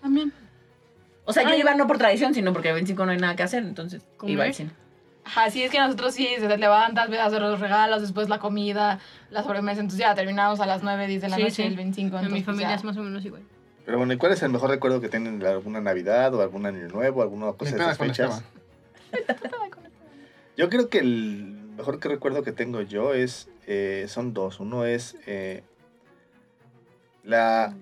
También. O sea, yo Ay. iba no por tradición, sino porque el 25 no hay nada que hacer, entonces ¿Comer? iba al cine. Ajá, sí, es que nosotros sí, se te levantas, ves a hacer los regalos, después la comida, la sobremesa, entonces ya terminamos a las 9, 10 de la Sí, noche, sí. el 25. En mi entonces, familia ya. es más o menos igual. Pero bueno, ¿y cuál es el mejor recuerdo que tienen de alguna Navidad o algún año nuevo, alguna cosa de esas fechas? (laughs) Yo creo que el mejor que recuerdo que tengo yo es, eh, son dos. Uno es eh, la,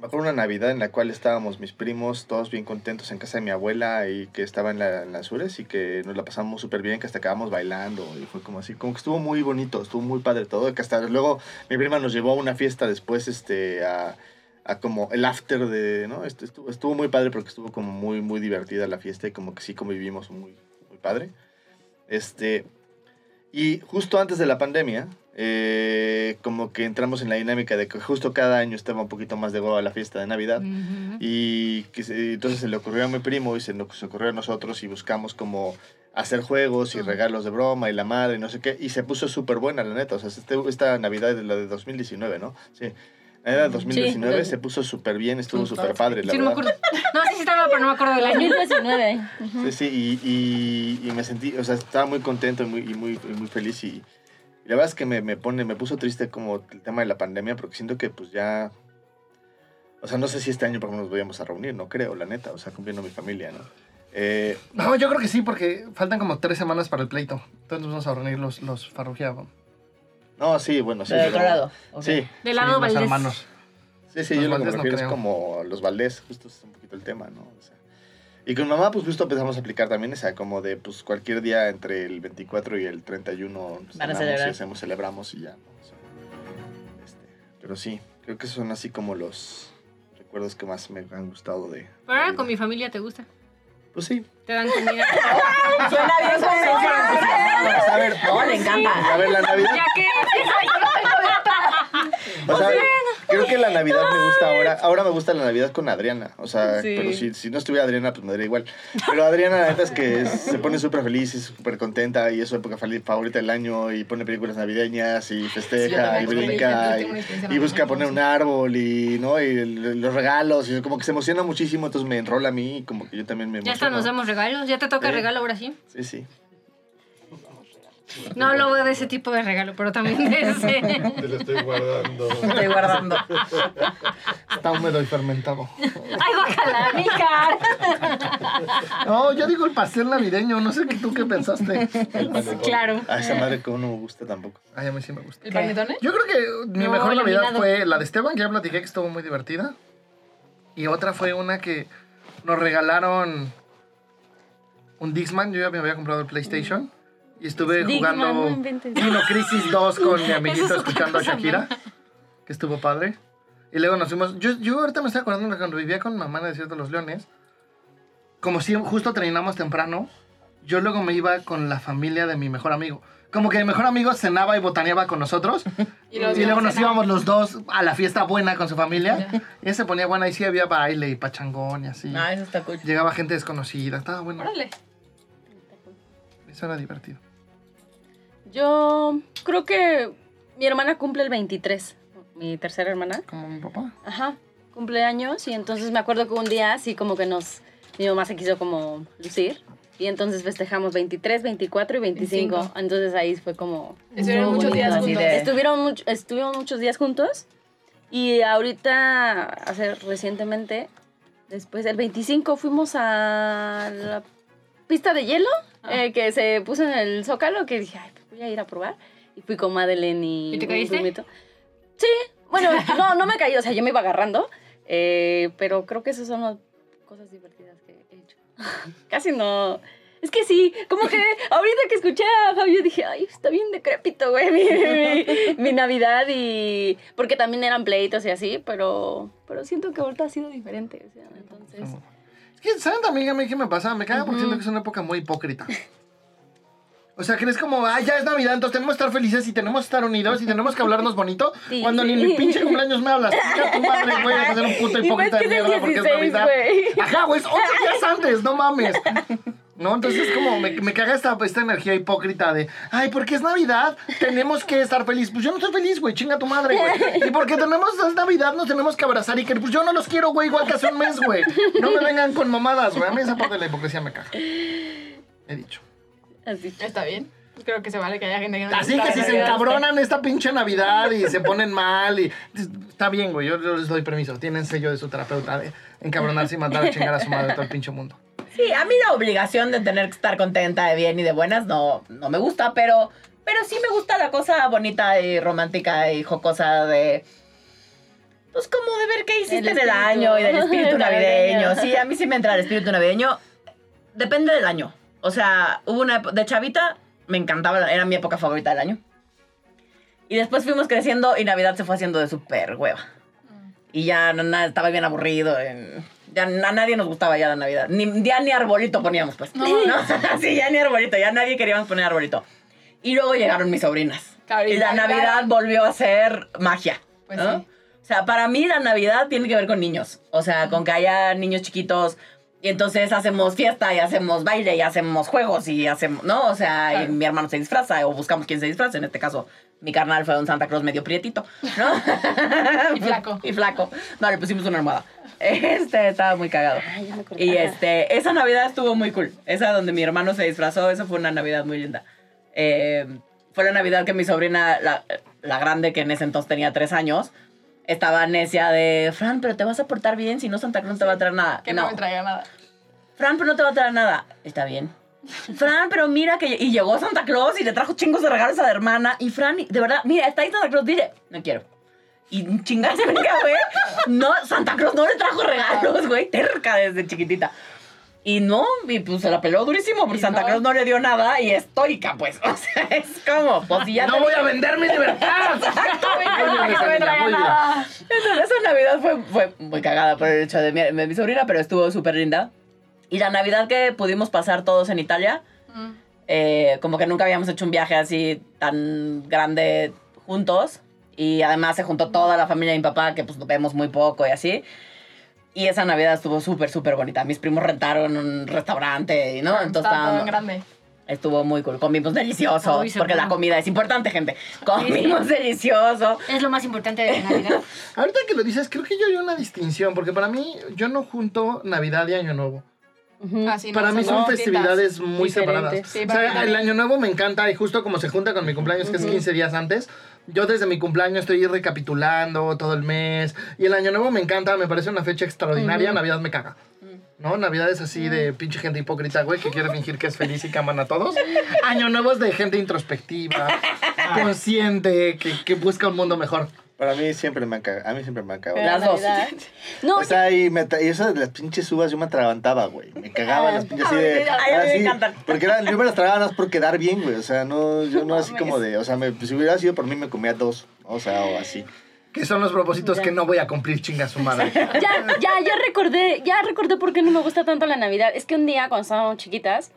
me acuerdo una Navidad en la cual estábamos mis primos, todos bien contentos en casa de mi abuela y que estaba en, la, en las Sures y que nos la pasamos súper bien, que hasta acabamos bailando y fue como así, como que estuvo muy bonito, estuvo muy padre todo, que hasta luego mi prima nos llevó a una fiesta después, este, a, a como el after de, ¿no? Estuvo, estuvo muy padre porque estuvo como muy, muy divertida la fiesta y como que sí convivimos muy, muy padre. Este, y justo antes de la pandemia, eh, como que entramos en la dinámica de que justo cada año estaba un poquito más de huevo la fiesta de Navidad. Ujú. Y que se- entonces se le ocurrió a mi primo y se nos ocurrió a nosotros y buscamos como hacer juegos y regalos de broma y la madre y no sé qué. Y se puso súper buena, la neta. O sea, este, esta Navidad es la de 2019, ¿no? Sí. Era 2019, Sí. se puso súper bien, estuvo súper padre, la Sí, no me. (laughs) No, sí, sí estaba, pero no me acuerdo del año. 2019. Sí, sí, y, y, y me sentí, o sea, estaba muy contento y muy, y muy, y muy feliz y, y la verdad es que me, me pone, me puso triste como el tema de la pandemia porque siento que pues ya, o sea, no sé si este año por lo menos nos vayamos a reunir, no creo, la neta, o sea, cumpliendo mi familia, ¿no? Eh, No, yo creo que sí, porque faltan como tres semanas para el pleito. Entonces nos vamos a reunir los, los Farrugia. No, sí, bueno, sí. Pero de pero- otro lado. ok. Sí, Del lado Valdés. hermanos. sí, sí, Los yo lo que me no refiero es como los Valdés, justo es un poquito el tema, ¿no? O sea, y con mamá, pues justo empezamos a aplicar también esa, como de, pues cualquier día entre el 24 y el 31 Van a cenamos celebrar. y hacemos, celebramos y ya, ¿no? O sea, este, pero sí, creo que son así como los recuerdos que más me han gustado de... Pero ahora de- con mi familia te gusta. Pues sí. Te dan comida. (laughs) Suena bien a ver, No, le encanta. a ver, la Navidad... ya que O sea, creo que la Navidad me gusta ahora. Ahora me gusta la Navidad con Adriana. O sea, Sí. pero si, si no estuviera Adriana, pues me daría igual. Pero Adriana, la neta es que se pone súper feliz y súper contenta y es su época favorita del año y pone películas navideñas y festeja y brinca y, busca poner un árbol y, ¿no? y los regalos y como que se emociona muchísimo, entonces me enrola a mí y como que yo también me ya emociono. hasta nos damos regalos. Ya te toca regalo ahora sí. Sí, sí. No hablo de ese tipo de regalo, pero también de ese. Te lo estoy guardando. Estoy guardando. Está húmedo y fermentado. ¡Ay, guacala, Micar! No, yo digo el pastel navideño. No sé qué tú qué pensaste. (laughs) El panetón. Claro. A esa madre como no me gusta tampoco. Ay, a mí sí me gusta. ¿El panetone? Yo creo que mi No, mejor Navidad fue la de Esteban, que ya platiqué que estuvo muy divertida. Y otra fue una que nos regalaron un Dixman. Yo ya me había comprado el PlayStation. Y estuve no jugando. Dino Crisis 2 con mi (laughs) amiguito escuchando a Shakira. Que estuvo padre. Y luego nos fuimos. Yo, yo ahorita me estoy acordando de cuando vivía con mi mamá en el Desierto de los Leones. Como si justo terminamos temprano, yo luego me iba con la familia de mi mejor amigo. Como que mi mejor amigo cenaba y botaneaba con nosotros. (laughs) Y Y, luego nos íbamos los dos a la fiesta buena con su familia. Y él se ponía buena y sí había baile y pachangón y así. Ah, eso está cool. Llegaba gente desconocida. Estaba bueno. Órale. Eso era divertido. Yo creo que mi hermana cumple el 23, mi tercera hermana. Como mi papá. Ajá, cumpleaños y entonces me acuerdo que un día así como que nos, mi mamá se quiso como lucir y entonces festejamos 23, 24 y 25. 25. Entonces ahí fue como... Estuvieron muy muchos días juntos. de- Estuvieron, much- estuvimos muchos días juntos y ahorita, hace recientemente, después del 25 fuimos a la pista de hielo Ah. eh, que se puso en el Zócalo que dije, ay, pues voy a ir a probar. Y fui con Madeleine y... ¿Y te caíste? Sí, bueno, (laughs) no, no me caí, o sea, yo me iba agarrando, eh, pero creo que esas son las cosas divertidas que he hecho. (laughs) Casi no... Es que sí, como que ahorita que escuché a Fabio dije, ay, está bien decrépito, güey, mi, mi- mi Navidad y... Porque también eran pleitos y así, pero, pero siento que ahorita ha sido diferente, o sea, entonces... Es que, ¿saben también a mí qué me pasa? Me caga porque siento que es una época muy hipócrita. O sea, crees como, ay, ya es Navidad, entonces tenemos que estar felices y tenemos que estar unidos y tenemos que hablarnos bonito. (laughs) Sí. Cuando ni en mi pinche cumpleaños me hablas. Chica tu madre, güey, a ser un puto hipócrita de mierda porque es 16, Navidad. güey. Ajá, güey, es ocho días antes, no mames. No, entonces es como, me, me caga esta, esta energía hipócrita de, ay, porque es Navidad, tenemos que estar felices. Pues yo no estoy feliz, güey, chinga tu madre, güey. Y porque tenemos, es Navidad, nos tenemos que abrazar y que, pues yo no los quiero, güey, igual que hace un mes, güey. No me vengan con mamadas, güey. A mí esa parte de la hipocresía me caga. He dicho. Así. Está bien. Pues Creo que se vale que haya gente que no Así que si se encabronan esta pinche Navidad y se ponen mal y... Está bien, güey, yo, yo les doy permiso. Tienen sello de su terapeuta de encabronarse y mandar a chingar a su madre todo el pinche mundo. Sí, a mí la obligación de tener que estar contenta, de bien y de buenas no, no me gusta, pero, pero sí me gusta la cosa bonita y romántica y jocosa de... Pues como de ver qué hiciste El en el año y del espíritu (laughs) navideño. navideño. Sí, a mí sí me entra el espíritu navideño. Depende del año. O sea, hubo una... De chavita me encantaba, era mi época favorita del año. Y después fuimos creciendo y Navidad se fue haciendo de súper hueva. Y ya no- nada, estaba bien aburrido. en- ya a nadie nos gustaba ya la Navidad. Ni, ya ni arbolito poníamos, pues. No. (laughs) sí, ya ni arbolito. Ya nadie queríamos poner arbolito. Y luego llegaron mis sobrinas. Y la. Navidad volvió a ser magia. Pues ¿no? sí. O sea, para mí la Navidad tiene que ver con niños. O sea, con que haya niños chiquitos. Y entonces hacemos fiesta y hacemos baile y hacemos juegos y hacemos, ¿no? O sea, y mi hermano se disfraza o buscamos quién se disfraza. En este caso, mi carnal fue un Santa Claus medio prietito, ¿no? (laughs) Y flaco. (laughs) y flaco. No, le pusimos una armada. Este, estaba muy cagado. Ay, ya me. Y este, esa Navidad estuvo muy cool. Esa donde mi hermano se disfrazó, esa fue una Navidad muy linda. Eh, fue la Navidad que mi sobrina, la, la grande, que en ese entonces tenía tres años, estaba necia de, Fran, pero te vas a portar bien, si no Santa Claus no te va a traer nada. Que no, me traiga nada. Fran, pero no te va a traer nada. Está bien. Fran, pero mira que... Y llegó Santa Claus y le trajo chingos de regalos a la hermana. Y Fran, de verdad, mira, está ahí Santa Claus, dile, no quiero. Y chingas, venga, (laughs) güey. No, Santa Claus no le trajo regalos, güey. Terca desde chiquitita. Y no, y pues se la peló durísimo porque Y Santa no. Claus no le dio nada y estoica, pues. (laughs) O sea, es como, pues si ya ¡No te voy a vender mi libertad! Nada. Entonces, esa Navidad fue, fue muy cagada por el hecho de mi, de mi sobrina, pero estuvo súper linda. Y la Navidad que pudimos pasar todos en Italia, Mm. eh, como que nunca habíamos hecho un viaje así tan grande juntos. Y además se juntó toda la familia de mi papá, que pues lo vemos muy poco y así. Y esa Navidad estuvo súper, súper bonita. Mis primos rentaron un restaurante, y, ¿no? Entonces Estaba todo en grande. estuvo muy cool. Comimos delicioso, Uy, porque la comida es importante, gente. Comimos delicioso. Es lo más importante de la Navidad. (laughs) Ahorita que lo dices, creo que yo hay una distinción, porque para mí, yo no junto Navidad y Año Nuevo. Ujú. Ah, sí, no, Para mí son distintas. festividades muy Diferentes. separadas. Sí, o sea, el. Año Nuevo me encanta y justo como se junta con mi cumpleaños, que es 15 días antes, yo desde mi cumpleaños estoy recapitulando todo el mes. Y el Año Nuevo me encanta, me parece una fecha extraordinaria. Navidad me caga. ¿No? Navidad es así de pinche gente hipócrita, güey, que quiere fingir que es feliz y que aman a todos. (laughs) Año Nuevo es de gente introspectiva, (laughs) consciente, que, que busca un mundo mejor. Para mí siempre me han cagado. A mí siempre me han cagado. Las dos. No, O sea, y, me y eso de las pinches uvas yo me atragantaba, güey. Me cagaban las pinches así de... Ay, así, encantan. Porque eran, yo me las tragaba más por quedar bien, güey. O sea, no, yo no así como de... O sea, me, si hubiera sido por mí me comía dos. O sea, o así. que son los propósitos Ya. que no voy a cumplir, chinga su madre. (laughs) Ya, ya, ya recordé, ya recordé por qué no me gusta tanto la Navidad. Es que un día, cuando estábamos chiquitas,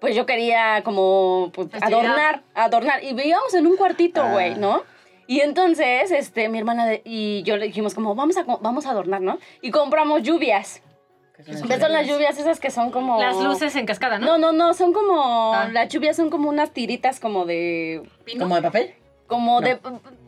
pues yo quería como pues, adornar, adornar. Y vivíamos en un cuartito, Ah. güey, ¿no? Y entonces, este, mi hermana de- y yo le dijimos como, vamos a, vamos a adornar, ¿no? Y compramos lluvias. ¿Qué son las lluvias esas que son como... Las luces en cascada, ¿no? No, no, no, son como... Ah. Las lluvias son como unas tiritas como de... ¿Como de papel? Como de...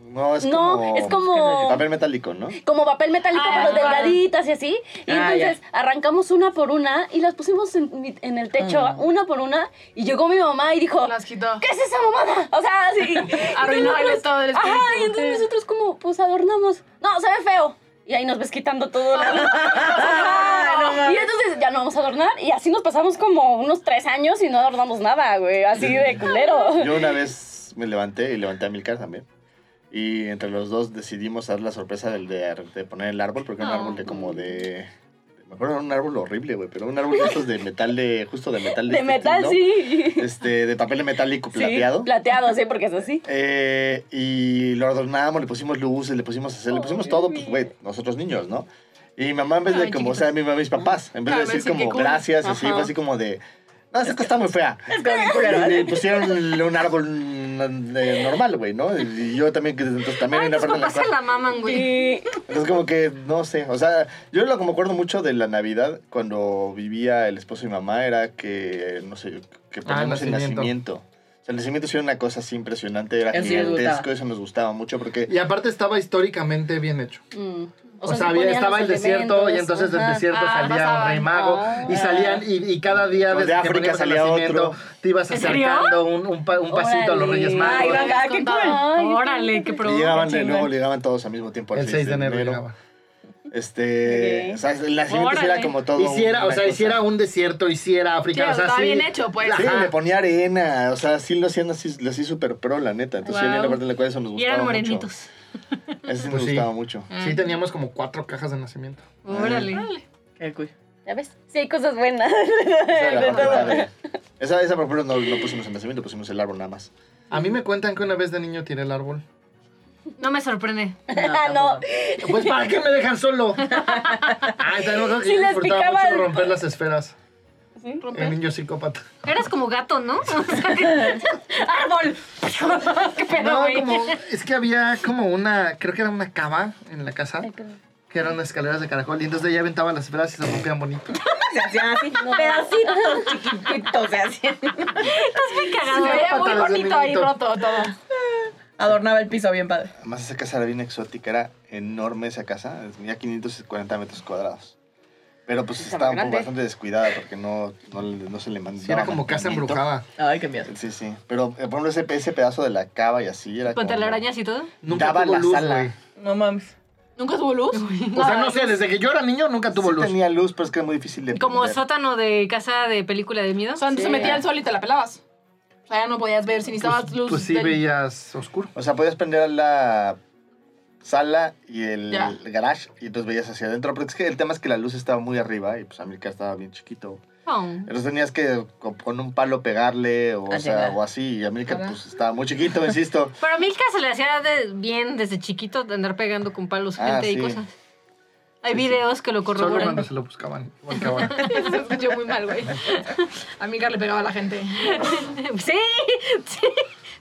No, es No, como... es como- Papel metálico, ¿no? como papel metálico, Ah, pero delgaditas y así. Y Ah, entonces arrancamos una por una y las pusimos en, el techo, Mm. una por una. Y llegó mi mamá y dijo, Las quitó. ¿qué es esa mamada? O sea, así. (laughs) Arruinarle todo el espíritu. Ajá, y entonces nosotros como, pues adornamos. No, se ve feo. Y ahí nos ves quitando todo. la- (laughs) (laughs) y entonces ya no vamos a adornar. Y así nos pasamos como unos tres años y no adornamos nada, güey. Así de culero. Yo una vez me levanté y levanté a Milcar también. Y entre los dos decidimos dar la sorpresa del de, de poner el árbol, porque era un árbol de como de... Me acuerdo era un árbol horrible, güey, pero un árbol de estos de metal de... Justo de metal (laughs) de... De metal, sí. Este, de papel metálico Sí, plateado. plateado, sí, porque es así. Eh, y lo adornamos, le pusimos luces, le pusimos hacer, le pusimos todo, pues, güey, nosotros niños, ¿no? Y mi mamá en vez de Ay, como, o sea, mi mamá, mis papás, en vez de Claro, decir como gracias, así, fue así como de, no, esta está muy fea. Es como bien culero, Y ¿eh? le pusieron un árbol de normal, güey, ¿no? Y yo también, que entonces también Ay, hay una tus parte en la papás se cual- la maman, güey. Y entonces como que, no sé, o sea, yo lo que me acuerdo mucho de la Navidad cuando vivía el esposo y mamá era que, no sé, que poníamos el nacimiento. nacimiento. O sea, el nacimiento sí era una cosa así impresionante, era Eso sí gigantesco, gustaba. eso nos gustaba mucho porque... Y aparte estaba históricamente bien hecho. Mm. O sea, se había- estaba el desierto y entonces del desierto Ah, salía un rey mago Ah. y salían y, y cada día de desde que África el salía otro. te ibas acercando un, un, pa- un pasito a los. Reyes Magos. Ay, venga, qué cool. Órale, qué Y pro. llegaban, de llegaban todos al mismo tiempo. el 6 de enero. Este, Ok. o sea, el nacimiento sí era como todo. Hiciera, o sea, cosa. hiciera un desierto, hiciera África, Sí, o sea, estaba sí. bien hecho, pues. Sí, Ajá. le ponía arena, o sea, sí lo hacían así, lo hacía súper pro, la neta. Entonces, Wow. una parte en la cual eso nos Y gustaba eran mucho. morenitos. (laughs) sí Pues sí. gustaba mucho. Sí, teníamos como cuatro cajas de nacimiento. Órale. Qué cool. ¿Ya ves? Sí, hay cosas buenas. (laughs) Esa. Esa, esa, por ejemplo, no, no pusimos el nacimiento, pusimos el árbol nada más. A mí me cuentan que una vez de niño tiré el árbol. No me sorprende. (laughs) Ah, no. Pues, ¿para qué me dejan solo? Ay, me acuerdo que yo les picaba mucho el- romper las esferas. ¿Sí? El niño psicópata. Eras como gato, ¿no? (laughs) ¡Árbol! (laughs) ¿Qué pedo, No, güey? como, es que había como una, creo que era una cava en la casa, que eran escaleras de caracol, y entonces ella aventaba las esferas y se rompían bonito. (laughs) Se hacían así, pedacitos chiquititos, se hacían. Muy cagado. Se veía muy bonito ahí roto todo. Adornaba el piso bien padre. Además, esa casa era bien exótica, era enorme esa casa, tenía 540 metros cuadrados. Pero pues Estaba estaba un poco grande. bastante descuidada porque no, no, no se le mandaba. Sí, era como casa embrujada. Ay, qué miedo. Sí, sí. Pero, eh, por ejemplo, ese, ese pedazo de la cava y así era Con telarañas y todo. Nunca Daba tuvo la luz, sala. No mames. ¿Nunca tuvo luz? (laughs) O sea, no sé, desde que yo era niño nunca tuvo Sí luz. tenía luz, pero es que era muy difícil de Como prender. sótano de casa de película de miedo. O sea, antes se Sí. metía el sol y te la pelabas. O sea, ya no podías ver si necesitabas Pues, luz. pues sí del- veías oscuro. O sea, podías prender la sala y el Ya. garage y entonces veías hacia adentro. Pero es que el tema es que la luz estaba muy arriba y pues América estaba bien chiquito. Oh. Entonces tenías que co- con un palo pegarle o, Ah, sea, o así. Y América pues estaba muy chiquito, insisto. (laughs) Pero a Milka se le hacía de- bien desde chiquito de andar pegando con palos Ah, gente y cosas. Hay Sí, sí. videos que lo Solo corroboran. cuando se lo buscaban. ahora. (laughs) Se escuchó muy mal, güey. (laughs) Le pegaba a la gente. Sí, sí.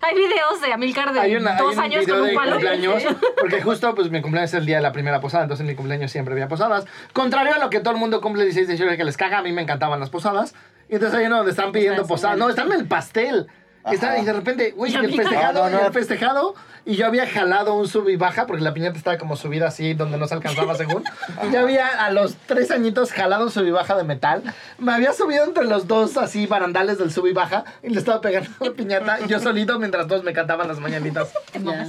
Hay videos de Amilcar de Hay, una, hay dos un años video con un de palo. cumpleaños, (laughs) porque justo pues mi cumpleaños es el día de la primera posada, entonces en mi cumpleaños siempre había posadas. Contrario a lo que todo el mundo cumple el 16 de diciembre que les caga, a mí me encantaban las posadas. Y entonces hay uno donde están pidiendo Están posadas. No, están en el pastel. Está- y de repente, güey, el festejado, No, no, no. el festejado, y yo había jalado un sub y baja, porque la piñata estaba como subida así, donde no se alcanzaba según. (laughs) Y yo había a los tres añitos jalado un sub y baja de metal. Me había subido entre los dos así barandales del sub y baja, y le estaba pegando la piñata, y yo solito mientras todos me cantaban las mañanitas. Ya.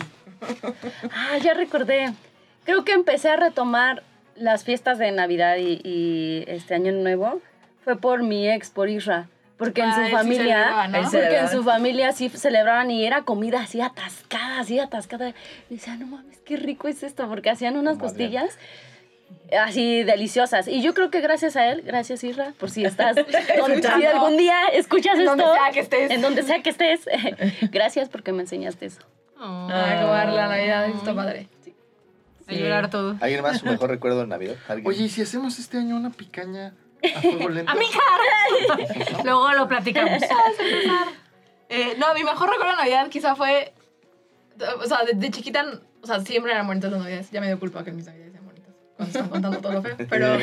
Ah, ya recordé. Creo que empecé a retomar las fiestas de Navidad y, y este Año Nuevo. Fue por mi ex, por Isra. Porque en Ah, su sí familia. Él porque en su familia sí celebraban y era comida así atascada, así atascada. Y decía, no mames, qué rico es esto, porque hacían unas Madre. costillas así deliciosas. Y yo creo que gracias a él, gracias Isra, por si estás, (laughs) donde, si algún día escuchas En esto, donde sea que estés. en donde sea que estés, (laughs) gracias porque me enseñaste eso. Oh. Ay, como darle la Navidad, está padre. A llorar todo. ¿Alguien más su mejor (laughs) recuerdo de Navidad? ¿Alguien? Oye, ¿y si hacemos este año una picaña a fuego lento? (laughs) ¡Amiga! (laughs) Luego lo platicamos. (laughs) Eh, no, mi mejor recuerdo de Navidad quizá fue. O sea, de, de chiquita, o sea, siempre eran bonitas las Navidades. Ya me dio culpa que mis Navidades sean bonitas. Cuando están contando todo lo feo. Pero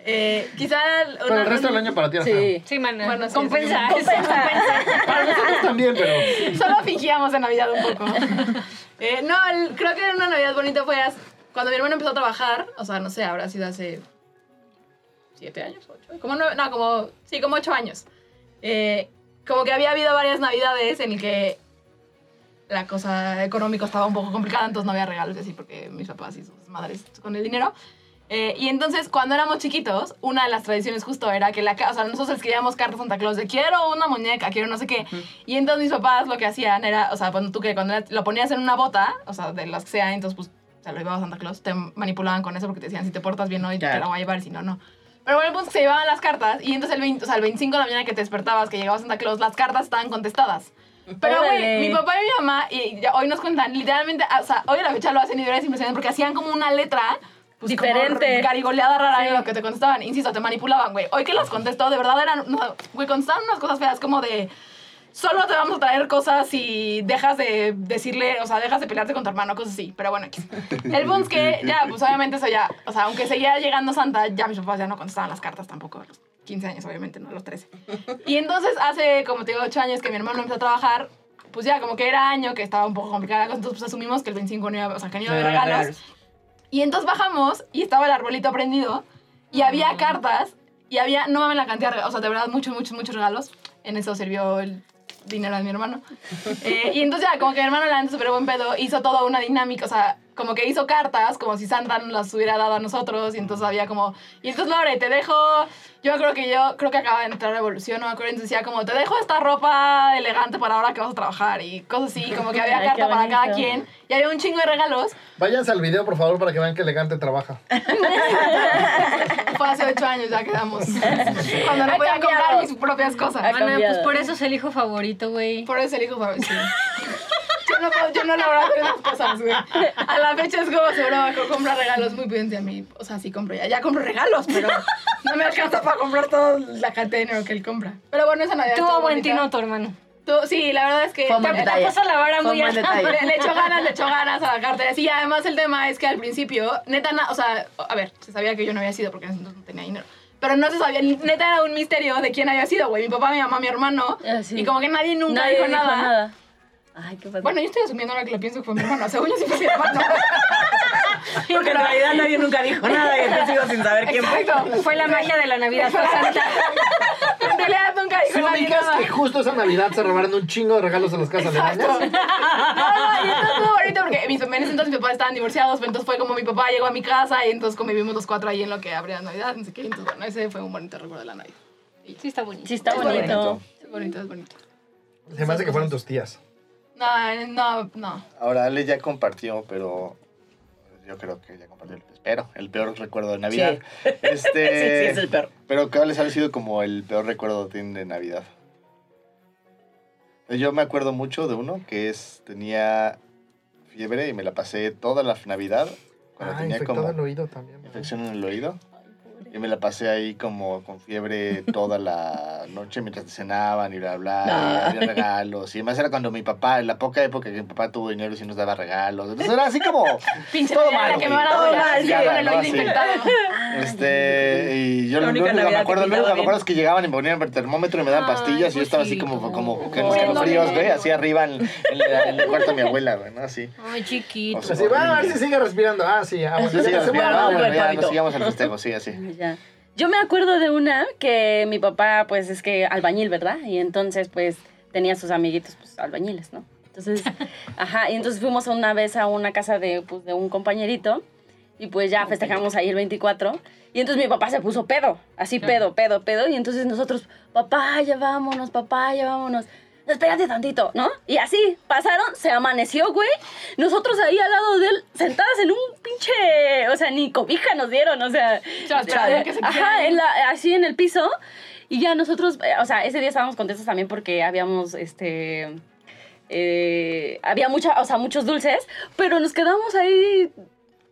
eh, quizá. Pero el resto del año para ti era feo. Sí. Sí, man. Bueno, sí, compensa. sí, eso, compensa. Para nosotros también, pero... Solo fingíamos de Navidad un poco. Eh, no, el- creo que una Navidad bonita fue cuando mi hermano empezó a trabajar. O sea, no sé, habrá sido hace. ¿Siete años? ¿Ocho? Como nueve, no, como. Sí, como ocho años. Eh, como que había habido varias Navidades en el que la cosa económica estaba un poco complicada, entonces no había regalos así, porque mis papás y sus madres con el dinero. Eh, y entonces, cuando éramos chiquitos, una de las tradiciones justo era que la casa, o sea, nosotros escribíamos cartas a Santa Claus de quiero una muñeca, quiero no sé qué. Y entonces mis papás lo que hacían era, o sea, cuando tú que cuando lo ponías en una bota, o sea, de las que sea, entonces pues se lo llevaba a Santa Claus, te manipulaban con eso porque te decían, si te portas bien hoy, te Claro. la voy a llevar, si no, no. Pero bueno, el punto es que se llevaban las cartas y entonces el, 20 o sea, el 25 de la mañana que te despertabas, que llegaba Santa Claus, las cartas estaban contestadas. Pero, güey, mi papá y mi mamá, y ya hoy nos cuentan, literalmente, o sea, hoy a la fecha lo hacen y de verdad es impresionante porque hacían como una letra. Pues, Diferente. garigoleada rara Sí. en lo que te contestaban. Insisto, te manipulaban, güey. Hoy que las contestó, de verdad eran. no, Güey, contestaban unas cosas feas como de. Solo te vamos a traer cosas si dejas de decirle, o sea, dejas de pelearte con tu hermano, cosas así. Pero bueno, X. El punto es que ya, pues obviamente eso ya, o sea, aunque seguía llegando Santa, ya mis papás ya no contestaban las cartas tampoco a los 15 años, obviamente, no a los 13. Y entonces hace, como te digo, 8 años que mi hermano empezó a trabajar, pues ya como que era año, que estaba un poco complicada la cosa, entonces pues asumimos que el 25 no iba, o sea, que no iba a haber regalos. Y entonces bajamos y estaba el arbolito prendido y había cartas y había, no mames la cantidad de regalos, o sea, de verdad, muchos, muchos, muchos regalos. En eso sirvió el dinero de mi hermano. Eh, y entonces como que mi hermano, neta, súper buen pedo, hizo toda una dinámica, o sea, como que hizo cartas, como si Santa nos las hubiera dado a nosotros, y entonces había como, y entonces Lore, te dejo, yo creo que yo, creo que acaba de entrar Revolución, no me acuerdo, entonces decía como, te dejo esta ropa elegante para ahora que vas a trabajar, y cosas así, como que había Ay, carta para cada quien, y había un chingo de regalos, Váyanse al video, por favor, para que vean que elegante trabaja. (laughs) Fue hace ocho años, ya quedamos. Cuando no Ha podía cambiado. comprar mis propias cosas. Ha Mana, pues por eso es el hijo favorito, güey. Por eso el hijo fue sí. (laughs) Yo no, puedo- yo no logro hacer esas cosas, güey. A la fecha es como seguro que compra regalos muy bien a mí. O sea, sí compro ya. Ya compro regalos, pero no me alcanza para comprar toda la cantidad de dinero que él compra. Pero bueno, esa Navidad Tuvo estuvo buen tino tu hermano. Tú- sí, la verdad es que... Fue un buen detalle. Puso la vara Fue muy buen alta. detalle. Le, le echó ganas, le echó ganas a la cartera. Sí, además el tema es que al principio, neta, na- o sea, a ver, se sabía que yo no había sido porque en ese entonces no tenía dinero. Pero no se sabía, neta era un misterio de quién había sido, güey. Mi papá, mi mamá, mi hermano. Ah, sí. Y como que nadie nunca Nadie dijo, dijo nada. Ay, qué padre. Bueno, yo estoy asumiendo ahora que lo pienso que fue mi hermano. Según yo sí fue mi hermano. (laughs) Porque en realidad nadie nunca dijo nada y yo sigo sin saber quién fue. Exacto. Fue la magia de la Navidad. Fue la Santa. (laughs) En realidad nunca Si dijo nadie ubicas nada. que justo esa Navidad se robaron un chingo de regalos en las casas Exacto. aledañas. (laughs) No, y entonces fue bonito porque mis, en ese entonces mis papás estaban divorciados, pero entonces fue como mi papá llegó a mi casa y entonces convivimos los cuatro ahí en lo que abría Navidad, no sé qué. Entonces, bueno, ese fue un bonito recuerdo de la Navidad. Sí, está bonito. Sí, está Es bonito. bonito. Es bonito, es bonito. Se me hace que fueron tus tías. No, no, no. Ahora, Ale ya compartió, pero yo creo que ya compartió, espero, el peor recuerdo de Navidad. Sí. (laughs) Este, Sí, sí, es el peor. Pero ¿cuál les ha sido como el peor recuerdo de Navidad? Yo me acuerdo mucho de uno que es, tenía fiebre y me la pasé toda la Navidad cuando Ah, tenía infectado como el oído también. ¿verdad? infección en el oído. Y me la pasé ahí como con fiebre toda la noche mientras cenaban y bla, bla, y había regalos. Y además era cuando mi papá, en la poca época que mi papá tuvo dinero y sí nos daba regalos. Entonces era así como (laughs) Pinche todo malo. que me van a sí, el ¿no? (laughs) Este, y yo que me acuerdo, lo único que me acuerdo es que llegaban y me ponían el termómetro y me daban Ay, pastillas y yo estaba así pues sí, como, como- como que como los fríos, viéndole. güey, así arriba en, en la- en el cuarto de mi abuela, güey, ¿no? Así. Ay, chiquito. O sea, Así, va a ver si sigue respirando. Ah, sí, ah, bueno, Sí, se respirando, no, bueno, ya nos sigamos al festejo, sí, así. Ya. Yo me acuerdo de una que mi papá, pues es que albañil, ¿verdad? Y entonces, pues tenía sus amiguitos, pues albañiles, ¿no? Entonces, (laughs) ajá, y entonces fuimos una vez a una casa de, pues, de un compañerito y pues ya festejamos ahí el 24. Y entonces mi papá se puso pedo, así pedo, pedo, pedo. Y entonces nosotros, papá, ya vámonos, papá, ya vámonos. Espérate tantito, ¿no? Y así pasaron, se amaneció, güey. Nosotros ahí al lado de él, sentadas en un pinche. O sea, ni cobija nos dieron, o sea. sea, esperaron que se Ajá, en la- así en el piso. Y ya nosotros, eh, o sea, ese día estábamos contentos también porque habíamos, este. eh, había mucha, o sea, muchos dulces, pero nos quedamos ahí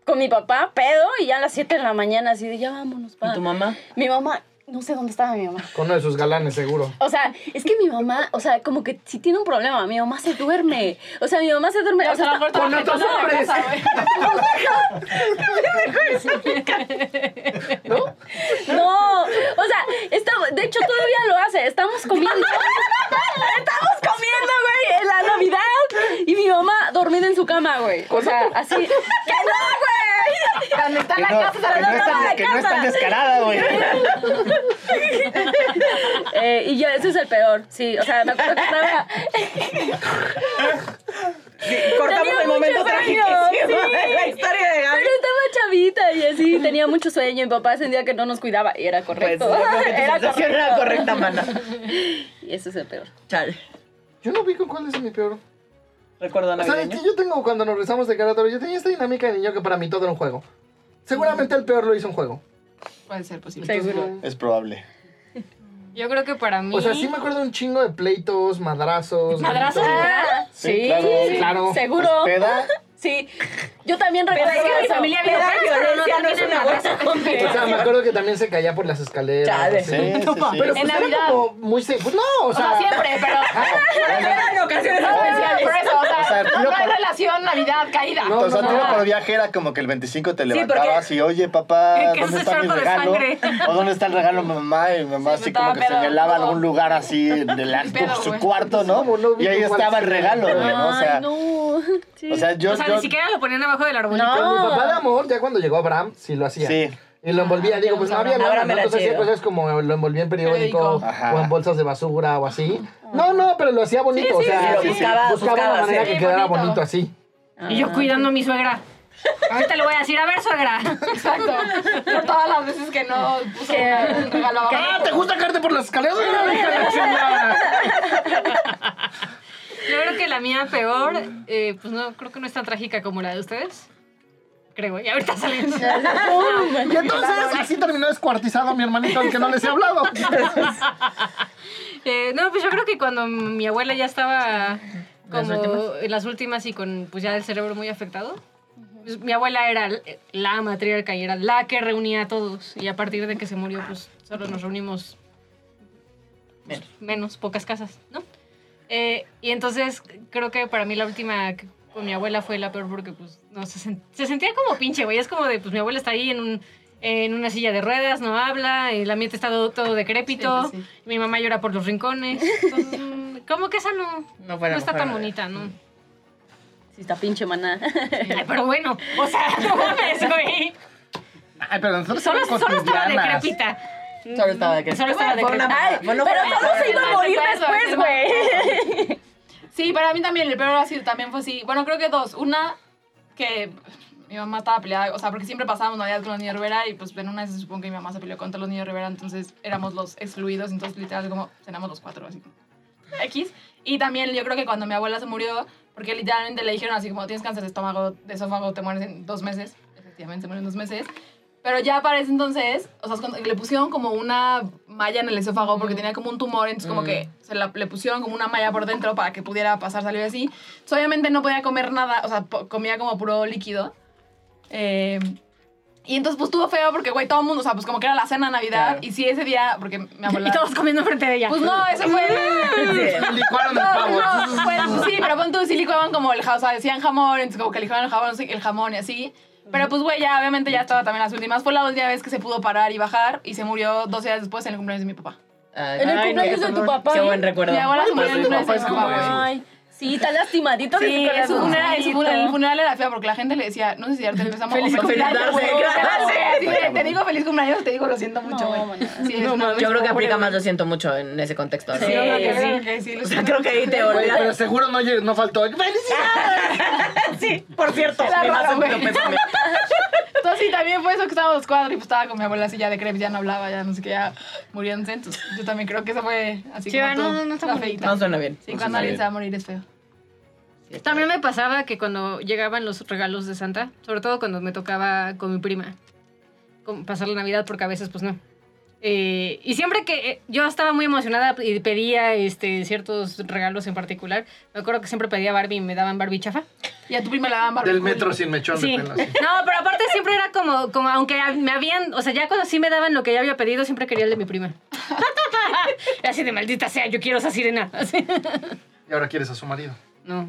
con mi papá, pedo, y ya a las 7 de la mañana, así de ya vámonos, pa. ¿Y tu mamá? Mi mamá, no sé dónde estaba mi mamá. Con uno de sus galanes, seguro. O sea, es que mi mamá, o sea, como que si tiene un problema, mi mamá se duerme. O sea, mi mamá se duerme. O sea, sea, a lo está- mejor Con otros hombres. (laughs) ¿No? No, o sea, estamos, de hecho todavía lo hace, estamos comiendo. Estamos comiendo, güey, en la Navidad. Y mi mamá dormida en su cama, güey. O sea, así. (laughs) ¡Que no, güey! Cuando está en la no, casa, que se no la es tan, que no es tan descarada, güey. (laughs) Eh, y yo, ese es el peor, sí. O sea, me acuerdo que estaba. Cortamos Tenía el momento trágico de (laughs) la sí. historia de Gaby. Pero estaba chavita y así, tenía mucho sueño. Y mi papá sentía que no nos cuidaba. Y era Pues correcto. yo creo que tu (laughs) era sensación era correcto. correcta, mana. Y ese es el peor. Chale. Yo no vi con cuál es mi peor. Recuerdo O sea, navideño. yo tengo, cuando nos rezamos de Querétaro, yo tenía esta dinámica de niño que para mí todo era un juego. Seguramente el peor lo hizo un juego. Puede ser posible. Seguro. Es probable. (laughs) Yo creo que para mí. O sea, sí me acuerdo un chingo de pleitos, madrazos. ¿Madrazos? Ah, Sí, sí, claro. Claro. Seguro. Peda, Sí. Yo también recuerdo es que mi familia vive no es tienen una abrazo. buena O sea, me acuerdo que también se caía por las escaleras. Chale. sí, sí, sí. Pero pues En era Navidad. como muy... se- Pues no, o O sea, sea... siempre, pero. (laughs) En ocasiones No, especiales. por eso, o sea, O sea, no, no hay por- relación Navidad caída. No, o sea, no, no. por viaje era como que el 25 te Sí, levantabas y, oye, papá, ¿Qué es ¿dónde está mi regalo? O ¿dónde está el regalo de mamá? Y mi mamá Sí, así como que señalaba algún lugar así (laughs) de su cuarto, ¿no? ¿Cómo no y ahí estaba el regalo, ¿no? O sea, Ay, no. (laughs) Sí. o sea, yo... o sea, yo- ni siquiera lo ponían abajo del arbolito. No. Con mi papá de amor, ya cuando llegó Abraham, sí lo hacía. Sí. Y lo envolvía, digo, pues no había nada, ¿no? entonces hacía cosas como lo envolvía en periódico. Ajá. o en bolsas de basura o así. No, no, pero lo hacía bonito, Sí, o sea, sí, lo sí, buscaba- buscaba buscaba una manera que quedara bonito. bonito así. Y yo cuidando a mi suegra. Ahorita le voy a decir, a ver, suegra. (laughs) Exacto. Por todas las veces que no puso un regalo abajo. ¡Ah, te gusta caerte por las escaleras! (laughs) Yo creo que la mía peor, eh, pues no, creo que no es tan trágica como la de ustedes. Creo, y ahorita salen. (laughs) (laughs) Y entonces así terminó descuartizado mi hermanito al que no les he hablado. (laughs) Eh, no, pues yo creo que cuando mi abuela ya estaba como en las últimas y con pues ya el cerebro muy afectado. pues, mi abuela era la matriarca y era la que reunía a todos. Y a partir de que se murió, pues solo nos reunimos pues, menos, pocas casas, ¿no? Eh, y entonces creo que para mí la última con mi abuela fue la peor porque pues no se, sen- se sentía como pinche, güey. Es como de, pues mi abuela está ahí en un en una silla de ruedas, no habla, el ambiente está todo, todo decrépito, Sí, sí. mi mamá llora por los rincones. Entonces, mm, como que esa no, No está tan bonita, ¿no? Sí, está pinche maná. Ay, pero bueno, o sea, (laughs) no mames, güey. Ay, pero nosotros Solo, somos solo estaba cotidianas. decrépita. Solo estaba de que. Solo estaba una- decrépita. Ay, bueno, pero solo se iba a morir después, güey. Sí, para mí también el peor así también fue así. Bueno, creo que dos. Una, que mi mamá estaba peleada, o sea, porque siempre pasábamos Navidad con los niños Rivera y pues en una vez se supone que mi mamá se peleó con todos los niños Rivera, entonces éramos los excluidos, entonces literal como cenamos los cuatro así. X. Y también yo creo que cuando mi abuela se murió, porque literalmente le dijeron así como tienes cáncer de estómago, de esófago, te mueres en dos meses. Efectivamente, se murió en dos meses. Pero ya para ese entonces, o sea, cuando le pusieron como una malla en el esófago porque tenía como un tumor, entonces como que se la, le pusieron como una malla por dentro para que pudiera pasar, salir así. Entonces, obviamente no podía comer nada, o sea, comía como puro líquido. Eh, y entonces pues estuvo feo porque, güey, todo el mundo, o sea, pues como que era la cena de Navidad. Claro. Y sí, ese día, porque mi (laughs) abuela... Y todos comiendo frente de ella. Pues no, eso fue... (laughs) Licuaron el pavo. no, pues, sí, pero pon tú, sí licuaban como el jamón, o sea, decían jamón, entonces como que licuaban el jamón, el jamón y así. Pero pues, güey, ya obviamente ya estaba también las últimas. Fue la última vez que se pudo parar y bajar y se murió dos días después en el cumpleaños de mi papá. Ay, En el cumpleaños de tu papá. Qué buen recuerdo. Mi abuela se murió en el cumpleaños de mi papá. Ay, sí, está lastimadito de Sí, su es su funeral, su funeral- el funeral era feo porque la gente le decía, no sé si ya te empezamos Feliz cumpleaños, (laughs) así de, Te digo feliz cumpleaños, te digo lo siento mucho, No. Sí, Yo creo que aplica más, lo siento mucho en ese contexto. Sí, así. yo creo que Sí. sí. creo que sí, O sea, creo que ahí te olvidas. pero seguro no, no faltó. ¡Felicidades! Sí, por cierto. Mi más sentido pésame. Entonces sí, también fue eso que estábamos los cuatro y pues estaba con mi abuela así ya de crepe, ya no hablaba, ya no sé qué, ya muriéndose. Entonces yo también creo que eso fue así Sí, como no, tú, no está la feita. No suena bien. Sí, no cuando alguien se va a morir es feo. También me pasaba que cuando llegaban los regalos de Santa, sobre todo cuando me tocaba con mi prima, pasar la Navidad, porque a veces pues no. Eh, y siempre que eh, yo estaba muy emocionada y pedía este, ciertos regalos en particular, me acuerdo que siempre pedía Barbie y me daban Barbie chafa. Y a tu prima le daban Barbie Del metro sin mechón Sí. de pelo. No, pero aparte siempre era como, como, aunque me habían, o sea, ya cuando sí me daban lo que ya había pedido, siempre quería el de mi prima. (laughs) Así de maldita sea, yo quiero esa sirena. Así. (laughs) Y ahora quieres a su marido. No.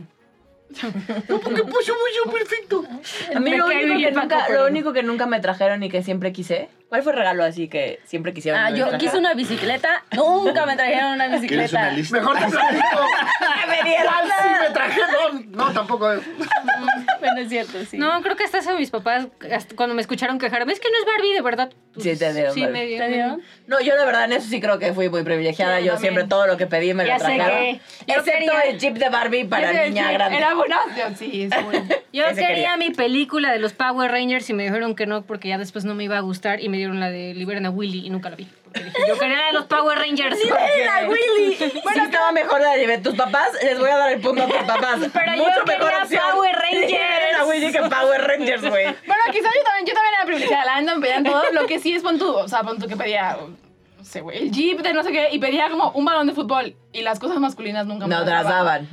No, porque puso muy yo perfecto. A mí Me lo único, que nunca, lo único que nunca me trajeron y que siempre quise. ¿Cuál fue el regalo así que siempre quisieron? Ah, yo quise una bicicleta. Nunca me trajeron una ¿Quieres bicicleta. una lista? Mejor te (laughs) platico. (laughs) me dieron ¿Cuál sí me trajeron? No, tampoco. es. (laughs) Bueno, es cierto, sí. No, creo que hasta eso mis papás, cuando me escucharon quejarme, es que no es Barbie, de verdad. Pues, Sí, te dieron Sí, Barbie. me ¿Te dieron. No, yo de verdad en eso sí creo que fui muy privilegiada. Sí, yo también. siempre todo lo que pedí me Ya lo sé trajeron. que yo Excepto quería- el chip de Barbie para niña sí, grande. Era bueno. Yo- Sí, es bueno. Yo quería, quería. mi película de los Power Rangers y me dijeron que no porque ya después no me iba a gustar y me dieron la de Liberen a Willy y nunca la vi. Porque dije, yo quería la de los Power Rangers. (laughs) ¡La Willy! Bueno, estaba mejor la de tus papás. Les voy a dar el punto a tus papás. (laughs) Pero yo Mucho mejor quería opción. Power (laughs) Rangers. Era Willy que Power Rangers, güey. Bueno, quizá yo también, yo también era privilegiada. La me pedían todo. Lo que sí es pon tú. O sea, pon tú que pedía, no sé, güey, el jeep de no sé qué. Y pedía como un balón de fútbol. Y las cosas masculinas nunca me No te las daban.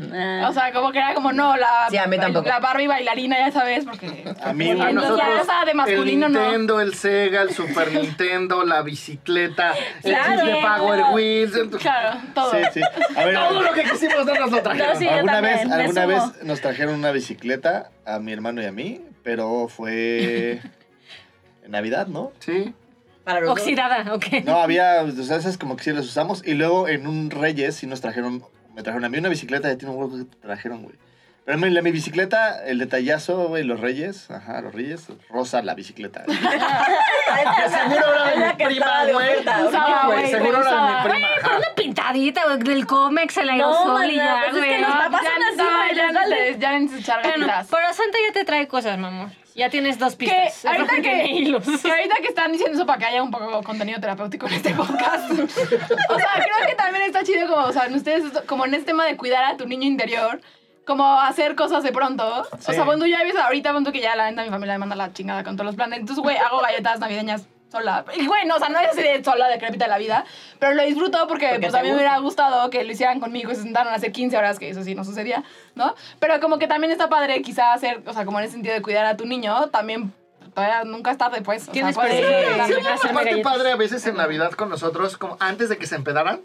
O sea, como que era como, no, la, Sí, a mí tampoco. la Barbie bailarina, ya sabes, porque... A mí, Entonces, bueno, ya esa de masculino el no. Nintendo, el Sega, el Super Nintendo, la bicicleta, el (laughs) Claro. chip de Power Wheels. el- Claro, todo. Sí, sí. A ver, Todo lo que quisimos lo trajeron. No, sí, yo alguna también, vez, me alguna sumo. vez nos trajeron una bicicleta a mi hermano y a mí, pero fue (laughs) en Navidad, ¿no? Sí. Para los dos. Oxidada, ok. No, había, o sea, esas como que sí las usamos. Y luego en un Reyes sí nos trajeron, me trajeron a mí una bicicleta y a ti no me acuerdo qué te trajeron, güey. Pero mi, la, mi bicicleta, el detallazo, güey, los Reyes, ajá, los Reyes, rosa la bicicleta. (laughs) güey. Seguro era mi que prima, güey. Güey, güey, seguro era mi prima. ajá. Una pintadita, güey, del cómex, el aerosol y ya, pues es que güey. los No, papás ya güey, echar Bueno, gatitas. pero Santa ya te trae cosas, mi amor. Ya tienes dos Que pistas. Lo ahorita que, que ahorita que están diciendo eso para que haya un poco de contenido terapéutico en este podcast. (laughs) o sea, creo que también está chido como, o sea, en ustedes, como en este tema de cuidar a tu niño interior, como hacer cosas de pronto. O Sí. sea, cuando ya ves ahorita, cuando que ya la neta mi familia me manda la chingada con todos los planes. Entonces, güey, hago galletas navideñas sola. Y bueno, o sea, no es así de sola, de crepita de la vida, pero lo disfruto porque, Porque pues a mí me gusta. hubiera gustado que lo hicieran conmigo y se sentaron a hacer 15 horas, que eso sí no sucedía, ¿no? Pero como que también está padre quizá hacer, o sea, como en el sentido de cuidar a tu niño, también todavía nunca es tarde, pues. O sea, Tienes puedes- permiso. Sí, Sí, una hacerme parte padre a veces en Navidad con nosotros, como antes de que se empedaran.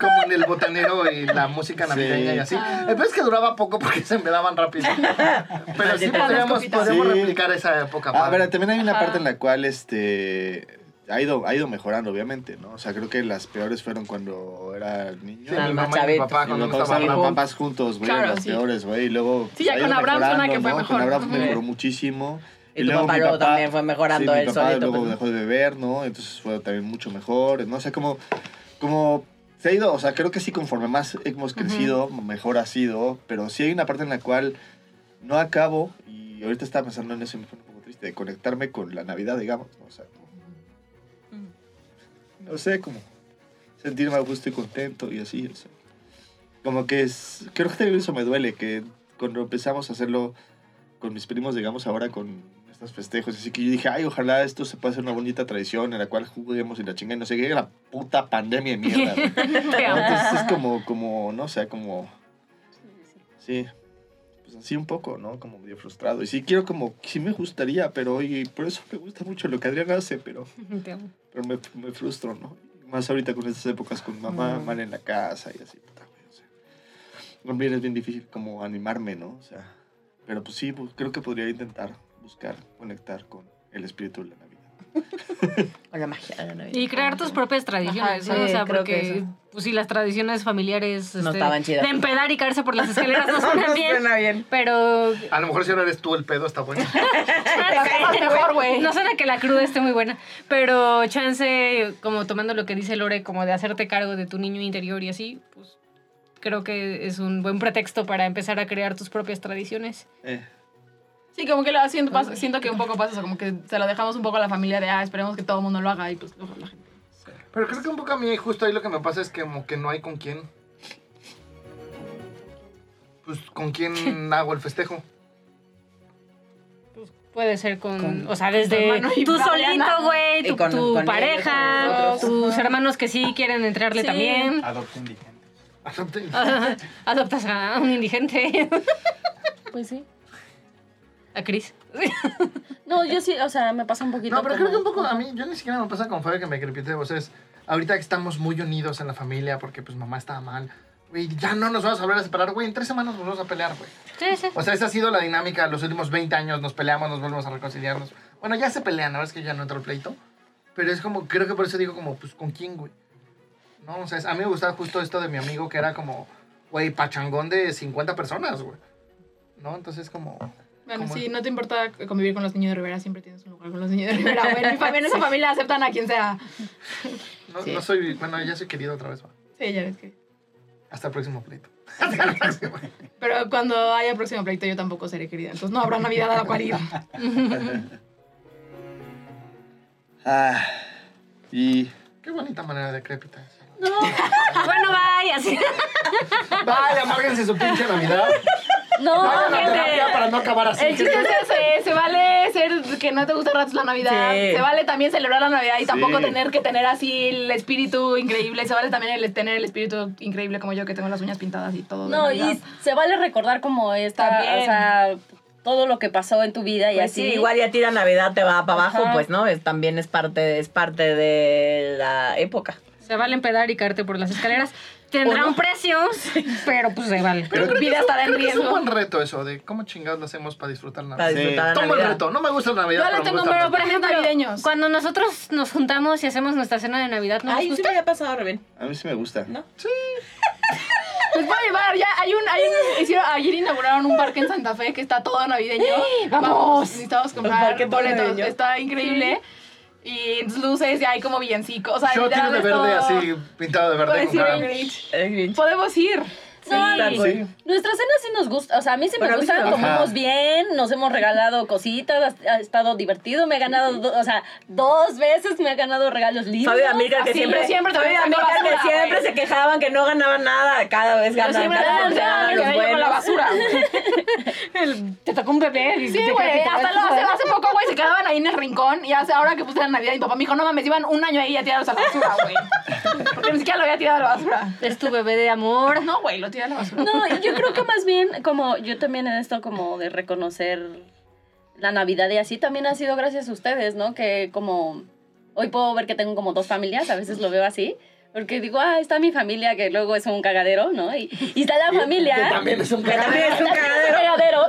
Como en el botanero y la música navideña y así. Ah. El peor es que duraba poco porque se empedaban rápido. (laughs) Pero sí podríamos, podríamos Sí. replicar esa época. Ah, padre. pero también hay una Ajá. parte en la cual este ha ido, ha ido mejorando, obviamente, ¿no? O sea, creo que las peores fueron cuando era niño. Sí, mi mamá y mi papá Y cuando no estaban los papás juntos, güey, Claro, las sí. peores, güey. Y luego. Sí, ya con Abraham suena que fue ¿no? mejor. Con Abraham mejoró muchísimo. Y tu luego papá luego también fue mejorando sí, él mi papá solito, luego pues. dejó de beber, ¿no? Entonces fue también mucho mejor. No sé, como, como se ha ido, o sea, creo que sí, conforme más hemos crecido, mejor ha sido. Pero sí hay una parte en la cual no acabo, y ahorita estaba pensando en eso y me fue un poco triste, de conectarme con la Navidad, digamos. ¿no? O sea, como- no sé, como sentirme a gusto y contento y así, o sea. Como que es, creo que también eso me duele, que cuando empezamos a hacerlo con mis primos, digamos, ahora con estos festejos, así que yo dije, ay, ojalá esto se pueda hacer una bonita tradición en la cual juguemos y la chinga y no sé qué, la puta pandemia de mierda. (laughs) ¿no? Entonces es como, como, no sé, como, sí, pues así un poco, ¿no? Como medio frustrado. Y sí quiero como, sí me gustaría, pero y por eso me gusta mucho lo que Adrián hace, pero (laughs) Te amo. pero me, me frustro, ¿no? Más ahorita con estas épocas con mamá, Mm. mal en la casa y así, puta, güey, o sea. También es bien difícil como animarme, ¿no? O sea, pero pues sí, pues, creo que podría intentar buscar, conectar con el espíritu de la Navidad. (laughs) La magia de la Navidad. Y crear tus propias tradiciones, Ajá, ¿no? O sea, porque pues sí, las tradiciones familiares No este, estaban chidas. de empedar y caerse por las escaleras no (laughs) suenan bien. Suena bien. Pero A lo mejor si ahora eres tú el pedo, está bueno. (laughs) mejor, güey. No suena que la cruda esté muy buena, pero chance, como tomando lo que dice Lore, como de hacerte cargo de tu niño interior y así, pues creo que es un buen pretexto para empezar a crear tus propias tradiciones. Eh, Sí, como que lo siento, que un poco pasa eso, como que se lo dejamos un poco a la familia de, ah, esperemos que todo el mundo lo haga y pues luego la gente. Pero creo que un poco a mí justo ahí lo que me pasa es que como que no hay con quién. Pues con quién (laughs) hago el festejo. Puede ser con, Con o sea, tu desde y tú solito, güey, tu, con- tu con pareja, ellos, tus hermanos que sí quieren entrarle Sí. también. Adopta indigentes. Bastante- (laughs) Adoptas a un indigente. Pues sí. A Cris. (laughs) No, yo sí, o sea, me pasa un poquito. No, pero como- creo que un poco a mí, yo ni siquiera me pasa con Fabio que me crepite. O sea, es ahorita que estamos muy unidos en la familia porque pues mamá estaba mal. Güey, ya no nos vamos a volver a separar, güey. En tres semanas nos vamos a pelear, güey. Sí, sí. O sea, esa ha sido la dinámica los últimos 20 años. Nos peleamos, nos volvemos a reconciliarnos. Bueno, ya se pelean, la verdad es que ya no entró el pleito. Pero es como, creo que por eso digo como, pues, ¿con quién, güey? No, o sea, es- a mí me gustaba justo esto de mi amigo que era como, güey, pachangón de 50 personas, güey. ¿No? Entonces como... Bueno, si no te importa convivir con los niños de Rivera, siempre tienes un lugar con los niños de Rivera. Bueno, en, mi familia, esa (laughs) familia aceptan a quien sea. No, Sí. no soy, bueno, ya soy querido otra vez, va. Sí, ya ves que. Hasta el próximo pleito. (laughs) Hasta el próximo. Pero cuando haya próximo pleito, yo tampoco seré querida. Entonces no habrá Navidad a la cual ir. (laughs) Ah, y Qué bonita manera de crépita. bueno, vaya, así. Vaya, amárguense su pinche Navidad. No, a gente. para no acabar así. El chiste es ese, se vale ser que no te gusta ratos la Navidad, Sí. se vale también celebrar la Navidad y tampoco Sí. tener que tener así el espíritu increíble, se vale también el tener el espíritu increíble como yo que tengo las uñas pintadas y todo. No, y se vale recordar como esta, También. o sea, todo lo que pasó en tu vida y Pues así. sí, igual ya tira Navidad te va para abajo, Ajá. pues, ¿no? Es, también es parte, es parte de la época. Se vale empedar y caerte por las escaleras. Tendrá un precio, (laughs) pero pues se vale. Pero creo que, vida estará en que es un riesgo. buen reto eso de cómo chingados lo hacemos para disfrutar Para Navidad. disfrutar la Tomo el reto. No me gusta la Navidad, Yo le pero tengo pero, por ejemplo, navideños. Cuando nosotros nos juntamos y hacemos nuestra cena de Navidad, ¿no nos Ay, sí gusta? me había pasado re bien. a mí sí me gusta. ¿No? (laughs) Les voy a llevar, ya hay un, hay un, hicieron- ayer inauguraron un parque en Santa Fe que está todo navideño. (gasps) Vamos, necesitamos comprar boletos, está increíble. Y luces y hay como villancicos, o sea, Yo tiro de verde todo- así, pintado de verde con ir cara. en Grinch. El Grinch. Podemos ir. No, Sí, nuestra cena sí nos gusta, o sea, a mí sí me sí gusta, me gusta. comemos Ajá. bien, nos hemos regalado cositas, ha ha estado divertido, me he ganado, do- o sea, dos veces me ha ganado regalos lindos. Fabio y Amilcar que Así, siempre, siempre te Fabio y voy echando Amilcar que siempre se quejaban que no ganaban nada, cada vez Yo ganan. siempre cada vez con la buenos. basura. (laughs) El- te tocó un bebé. y Sí, güey, hasta lo, hace poco, güey, se quedaban ahí en el rincón y hace, ahora que puse la Navidad, mi papá me dijo, no mames, iban un año ahí a tirarlos a la basura, güey. Porque ni siquiera lo había tirado a la basura. Es tu bebé de amor. No, güey, lo tiré a la basura. No, yo creo que más bien, como yo también en esto como de reconocer la Navidad y así, también ha sido gracias a ustedes, ¿no? Que como hoy puedo ver que tengo como dos familias, a veces lo veo así. Porque digo, ah, está mi familia, que luego es un cagadero, ¿no? Y, y está la familia. Que también es un Que también es un cagadero. cagadero.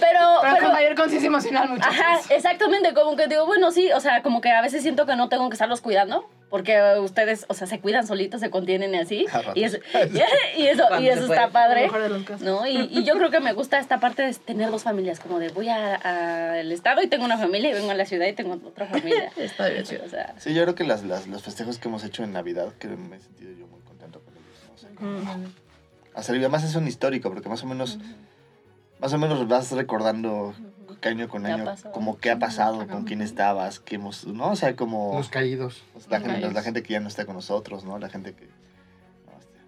Pero, Pero, pero- con mayor conciencia emocional, muchachos. Ajá, exactamente, como que digo, bueno, sí, o sea, como que a veces siento que no tengo que estarlos cuidando, porque ustedes, o sea, se cuidan solitos, se contienen y así, (laughs) A ratos. (laughs) y eso, y eso, y eso puede. está padre, mejor de los casos. ¿no? Y, y yo creo que me gusta esta parte de tener dos familias, como de voy al estado y tengo una familia, y vengo a la ciudad y tengo otra familia. (laughs) Está divertido. O sea, Sí, yo creo que las, las- los festejos que hemos hecho en Navidad, que me he sentido yo muy contento con ellos. ¿no? O sea, hacer, además es un histórico, porque más o menos, más o menos vas recordando año con ¿Qué ha año, como qué ha pasado, con quién estabas, qué hemos, ¿no? O sea, como Los caídos. pues, la, Los gente, caídos. la gente que ya no está con nosotros, ¿no? La gente que, no, este,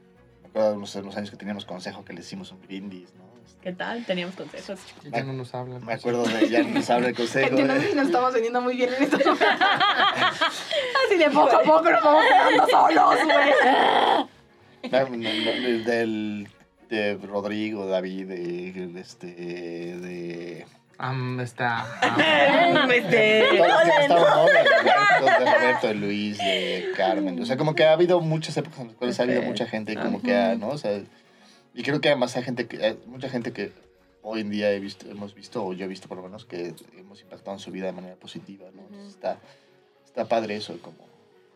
me acuerdo de unos, unos años que teníamos consejo que le hicimos un brindis, ¿no? Este, ¿Qué tal? Teníamos consejos. Y ya no nos hablan. me acuerdo de, ya nos habla el consejo. No si nos estamos vendiendo muy bien en esto. (laughs) Así de poco a poco nos vamos quedando solos, güey. No, no, no, del, de Rodrigo, David, de, este, de... Am, está. am. (laughs) Este. De Roberto, de Luis, de Carmen. O sea, como que ha habido muchas épocas en las cuales ha habido mucha gente como que ha, ¿no? O sea, y creo que además hay gente que, hay mucha gente que hoy en día he visto, hemos visto, o yo he visto por lo menos, que hemos impactado en su vida de manera positiva, ¿no? Entonces, está, está padre eso, como...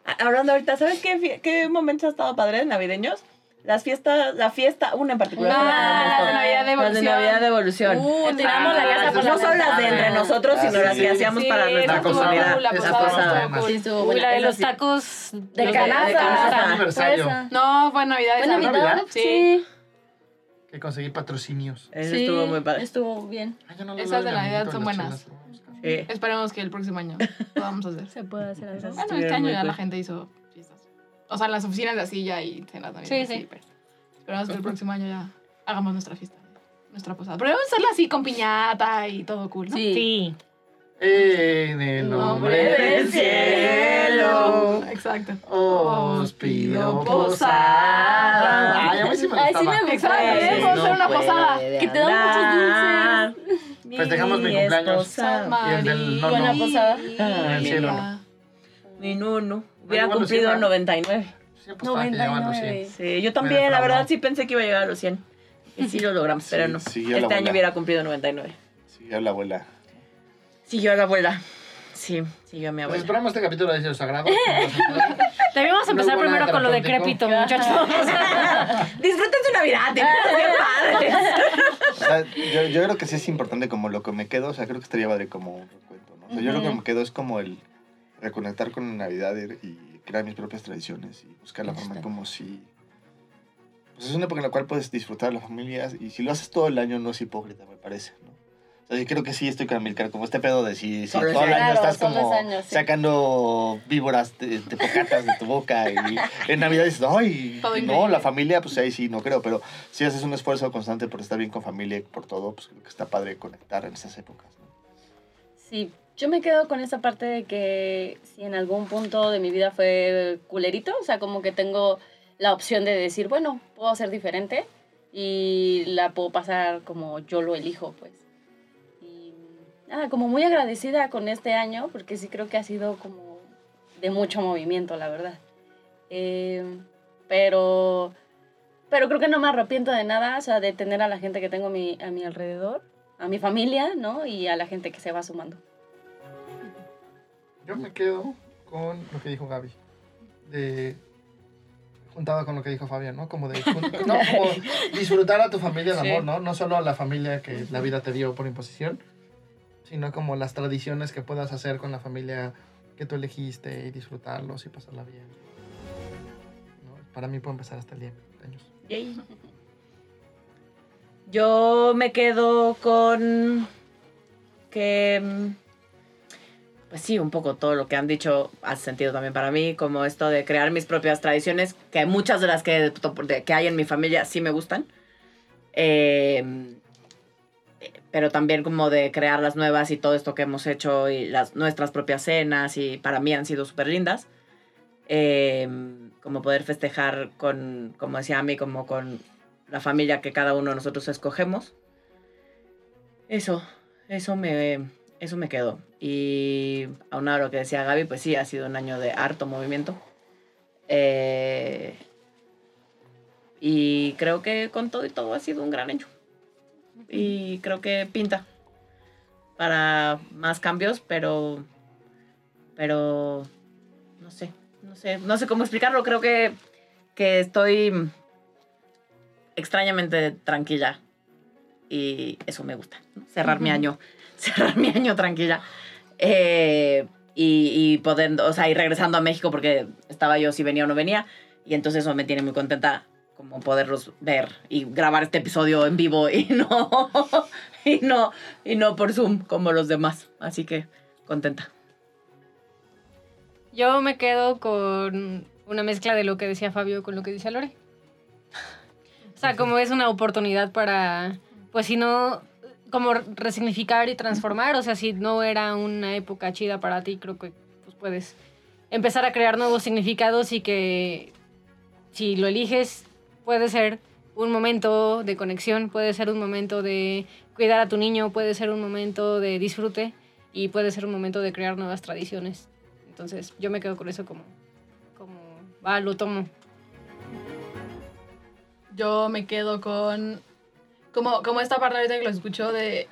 Hablando ahorita, ¿sabes qué, qué momentos ha estado padres navideños? Las fiestas, la fiesta, una en particular. Ah, de Navidad de Las de Evolución. Navidad de Evolución. uh, tiramos la Ah, casa por no son las de entre Ah, nosotros, sino las que hacíamos Sí, para nuestra comunidad. cool, la posada la de los tacos. De canasta. No, fue Navidad. ¿Fue Navidad? Sí. Que conseguí patrocinios. Eso Sí, estuvo muy padre. Estuvo bien. No Esas de Navidad son buenas. Sí. Esperemos que el próximo año podamos hacer. (laughs) Se puede hacer algo. Esas- Bueno, este año ya la gente hizo. O sea, en las oficinas de así ya y cenas también. Sí, sí. pero esperamos que el próximo año ya hagamos nuestra fiesta. Nuestra posada. Pero debemos hacerla así con piñata y todo cool, ¿no? Sí. Sí. En el nombre del cielo. Exacto. Os pido posada. Ay, a mí sí me Ay, sí gustaba. me gusta. Exacto, Sí, debemos hacer una posada. Que te dan muchos dulces. Festejamos mi cumpleaños. esposa, Y el del no, Buena posada. Ah, (laughs) el cielo. Mi Nunu. Hubiera cumplido Lucía. 99. Sí, pues, para que llevan los 100. 99. Sí, yo también, la verdad, sí pensé que iba a llegar a los 100. Y sí lo logramos, Sí, pero no. este año abuela. hubiera cumplido 99. Siguió la abuela. Siguió a la abuela. Sí, siguió a mi Pues abuela. esperamos este capítulo de Cielo Sagrado. (laughs) Debíamos empezar primero con lo terapéutico. decrépito, muchachos. (laughs) Disfruten su Navidad, padres. (laughs) O sea, yo, yo creo que sí es importante como lo que me quedo, o sea, creo que estaría padre como un recuento, ¿no? O sea, yo lo que me quedo es como el reconectar con la Navidad y, y crear mis propias tradiciones y buscar la forma como si... Pues es una época en la cual puedes disfrutar de las familias y si lo haces todo el año no es hipócrita, me parece, ¿no? O sea, yo creo que sí estoy con Milcar, como este pedo de si, si todo el año claro, estás como es año, sí. sacando víboras de, de pocatas de tu boca y (laughs) en Navidad dices, ay, Todo no, increíble. la familia, pues ahí sí, no creo, pero si haces un esfuerzo constante por estar bien con familia y por todo, pues creo que está padre conectar en esas épocas. ¿no? Sí, yo me quedo con esa parte de que si en algún punto de mi vida fue culerito, o sea, como que tengo la opción de decir, bueno, puedo ser diferente y la puedo pasar como yo lo elijo, pues. Y nada, como muy agradecida con este año, porque sí creo que ha sido como de mucho movimiento, la verdad. Eh, pero, pero creo que no me arrepiento de nada, o sea, de tener a la gente que tengo a mi, a mi alrededor, a mi familia, ¿no? Y a la gente que se va sumando. Yo me quedo con lo que dijo Gaby. De juntado con lo que dijo Fabián, ¿no? Como de (laughs) no, como disfrutar a tu familia de Sí. amor, ¿no? No solo a la familia que la vida te dio por imposición, sino como las tradiciones que puedas hacer con la familia que tú elegiste y disfrutarlos y pasarla bien. ¿No? Para mí puede empezar hasta el día de mi cumpleaños. Yo me quedo con que, mm, pues sí, un poco todo lo que han dicho hace sentido también para mí, como esto de crear mis propias tradiciones, que muchas de las que, que hay en mi familia sí me gustan, Eh, pero también como de crear las nuevas y todo esto que hemos hecho y las nuestras propias cenas y para mí han sido súper lindas. Eh, como poder festejar con, como decía Ami, como con la familia que cada uno de nosotros escogemos. Eso, eso me, eso me quedó. Y aunado a lo que decía Gaby, pues sí, ha sido un año de harto movimiento. Eh, y creo que con todo y todo ha sido un gran año. Y creo que pinta para más cambios, pero, pero, no sé, no sé, no sé cómo explicarlo. Creo que, que estoy extrañamente tranquila y eso me gusta. ¿no? Cerrar mi año, cerrar mi año tranquila. Eh, y, y poder, o sea, y regresando a México porque estaba yo si venía o no venía. Y entonces eso me tiene muy contenta como poderlos ver y grabar este episodio en vivo y (laughs) no, y no, y no por Zoom como los demás. Así que contenta. Yo me quedo con una mezcla de lo que decía Fabio con lo que dice Lore. (laughs) O sea, como es una oportunidad para, pues si no, como resignificar y transformar. O sea, si no era una época chida para ti, creo que pues puedes empezar a crear nuevos significados y que si lo eliges puede ser un momento de conexión, puede ser un momento de cuidar a tu niño, puede ser un momento de disfrute y puede ser un momento de crear nuevas tradiciones. Entonces yo me quedo con eso como, como va, lo tomo. Yo me quedo con. Como, como esta parte ahorita que lo escucho de.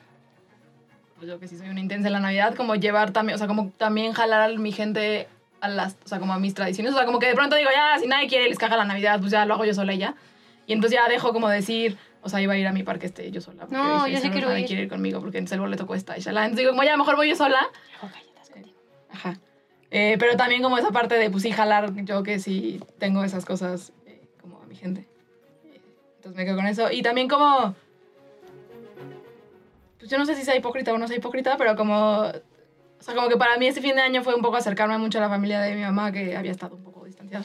Pues yo que sí soy una intensa en la Navidad, como llevar también, o sea, como también jalar a mi gente a las, o sea, como a mis tradiciones. O sea, como que de pronto digo, ya, si nadie quiere les caga la Navidad, pues ya lo hago yo sola y ya. Y entonces ya dejo como decir, o sea, iba a ir a mi parque este yo sola. No, dije, yo sí "Si quiero nadie ir". quiere ir conmigo porque entonces el boleto cuesta. Y shala. Entonces digo, como ya, mejor voy yo sola. Ajá. Eh, pero también como esa parte de, pues sí, jalar yo que sí tengo esas cosas eh, como a mi gente. Eh, Entonces me quedo con eso. Y también como... Pues yo no sé si sea hipócrita o no sea hipócrita, pero como... O sea, como que para mí este fin de año fue un poco acercarme mucho a la familia de mi mamá que había estado un poco distanciada.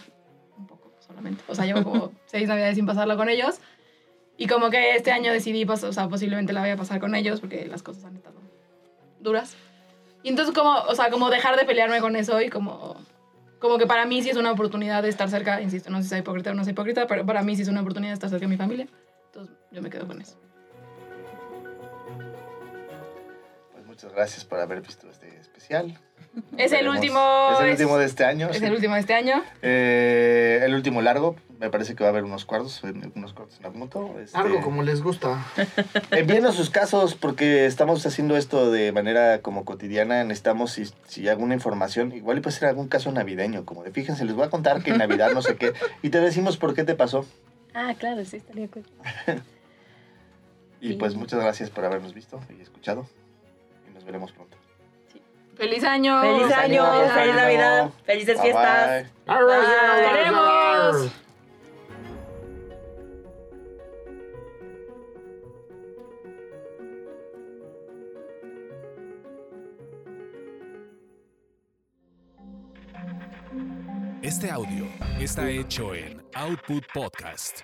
Un poco solamente. O sea, llevo como (laughs) seis navidades sin pasarla con ellos. Y como que este año decidí, pues, o sea, posiblemente la voy a pasar con ellos porque las cosas han estado duras. Y entonces como, o sea, como dejar de pelearme con eso y como, como que para mí sí es una oportunidad de estar cerca, insisto, no sé si soy hipócrita o no soy hipócrita, pero para mí sí es una oportunidad de estar cerca de mi familia. Entonces yo me quedo con eso. Muchas gracias por haber visto este especial. (laughs) Es el último. Es el último de este año. Es sí. el último de este año. Eh, el último largo. Me parece que va a haber unos cuartos, en- unos cortos en Naruto. Este, Algo como les gusta. Envíenos sus casos porque estamos haciendo esto de manera como cotidiana. Necesitamos, si, si hay alguna información, igual y puede ser algún caso navideño, como de fíjense, les voy a contar que en Navidad no sé qué, y te decimos por qué te pasó. Ah, claro, sí, estaría cool. (laughs) Y Sí. pues muchas gracias por habernos visto y escuchado. Nos veremos pronto. ¡Feliz año! Feliz año, Feliz feliz año. Navidad, felices Bye, fiestas. bye. ¡Nos queremos! Este audio está hecho en Output Podcast.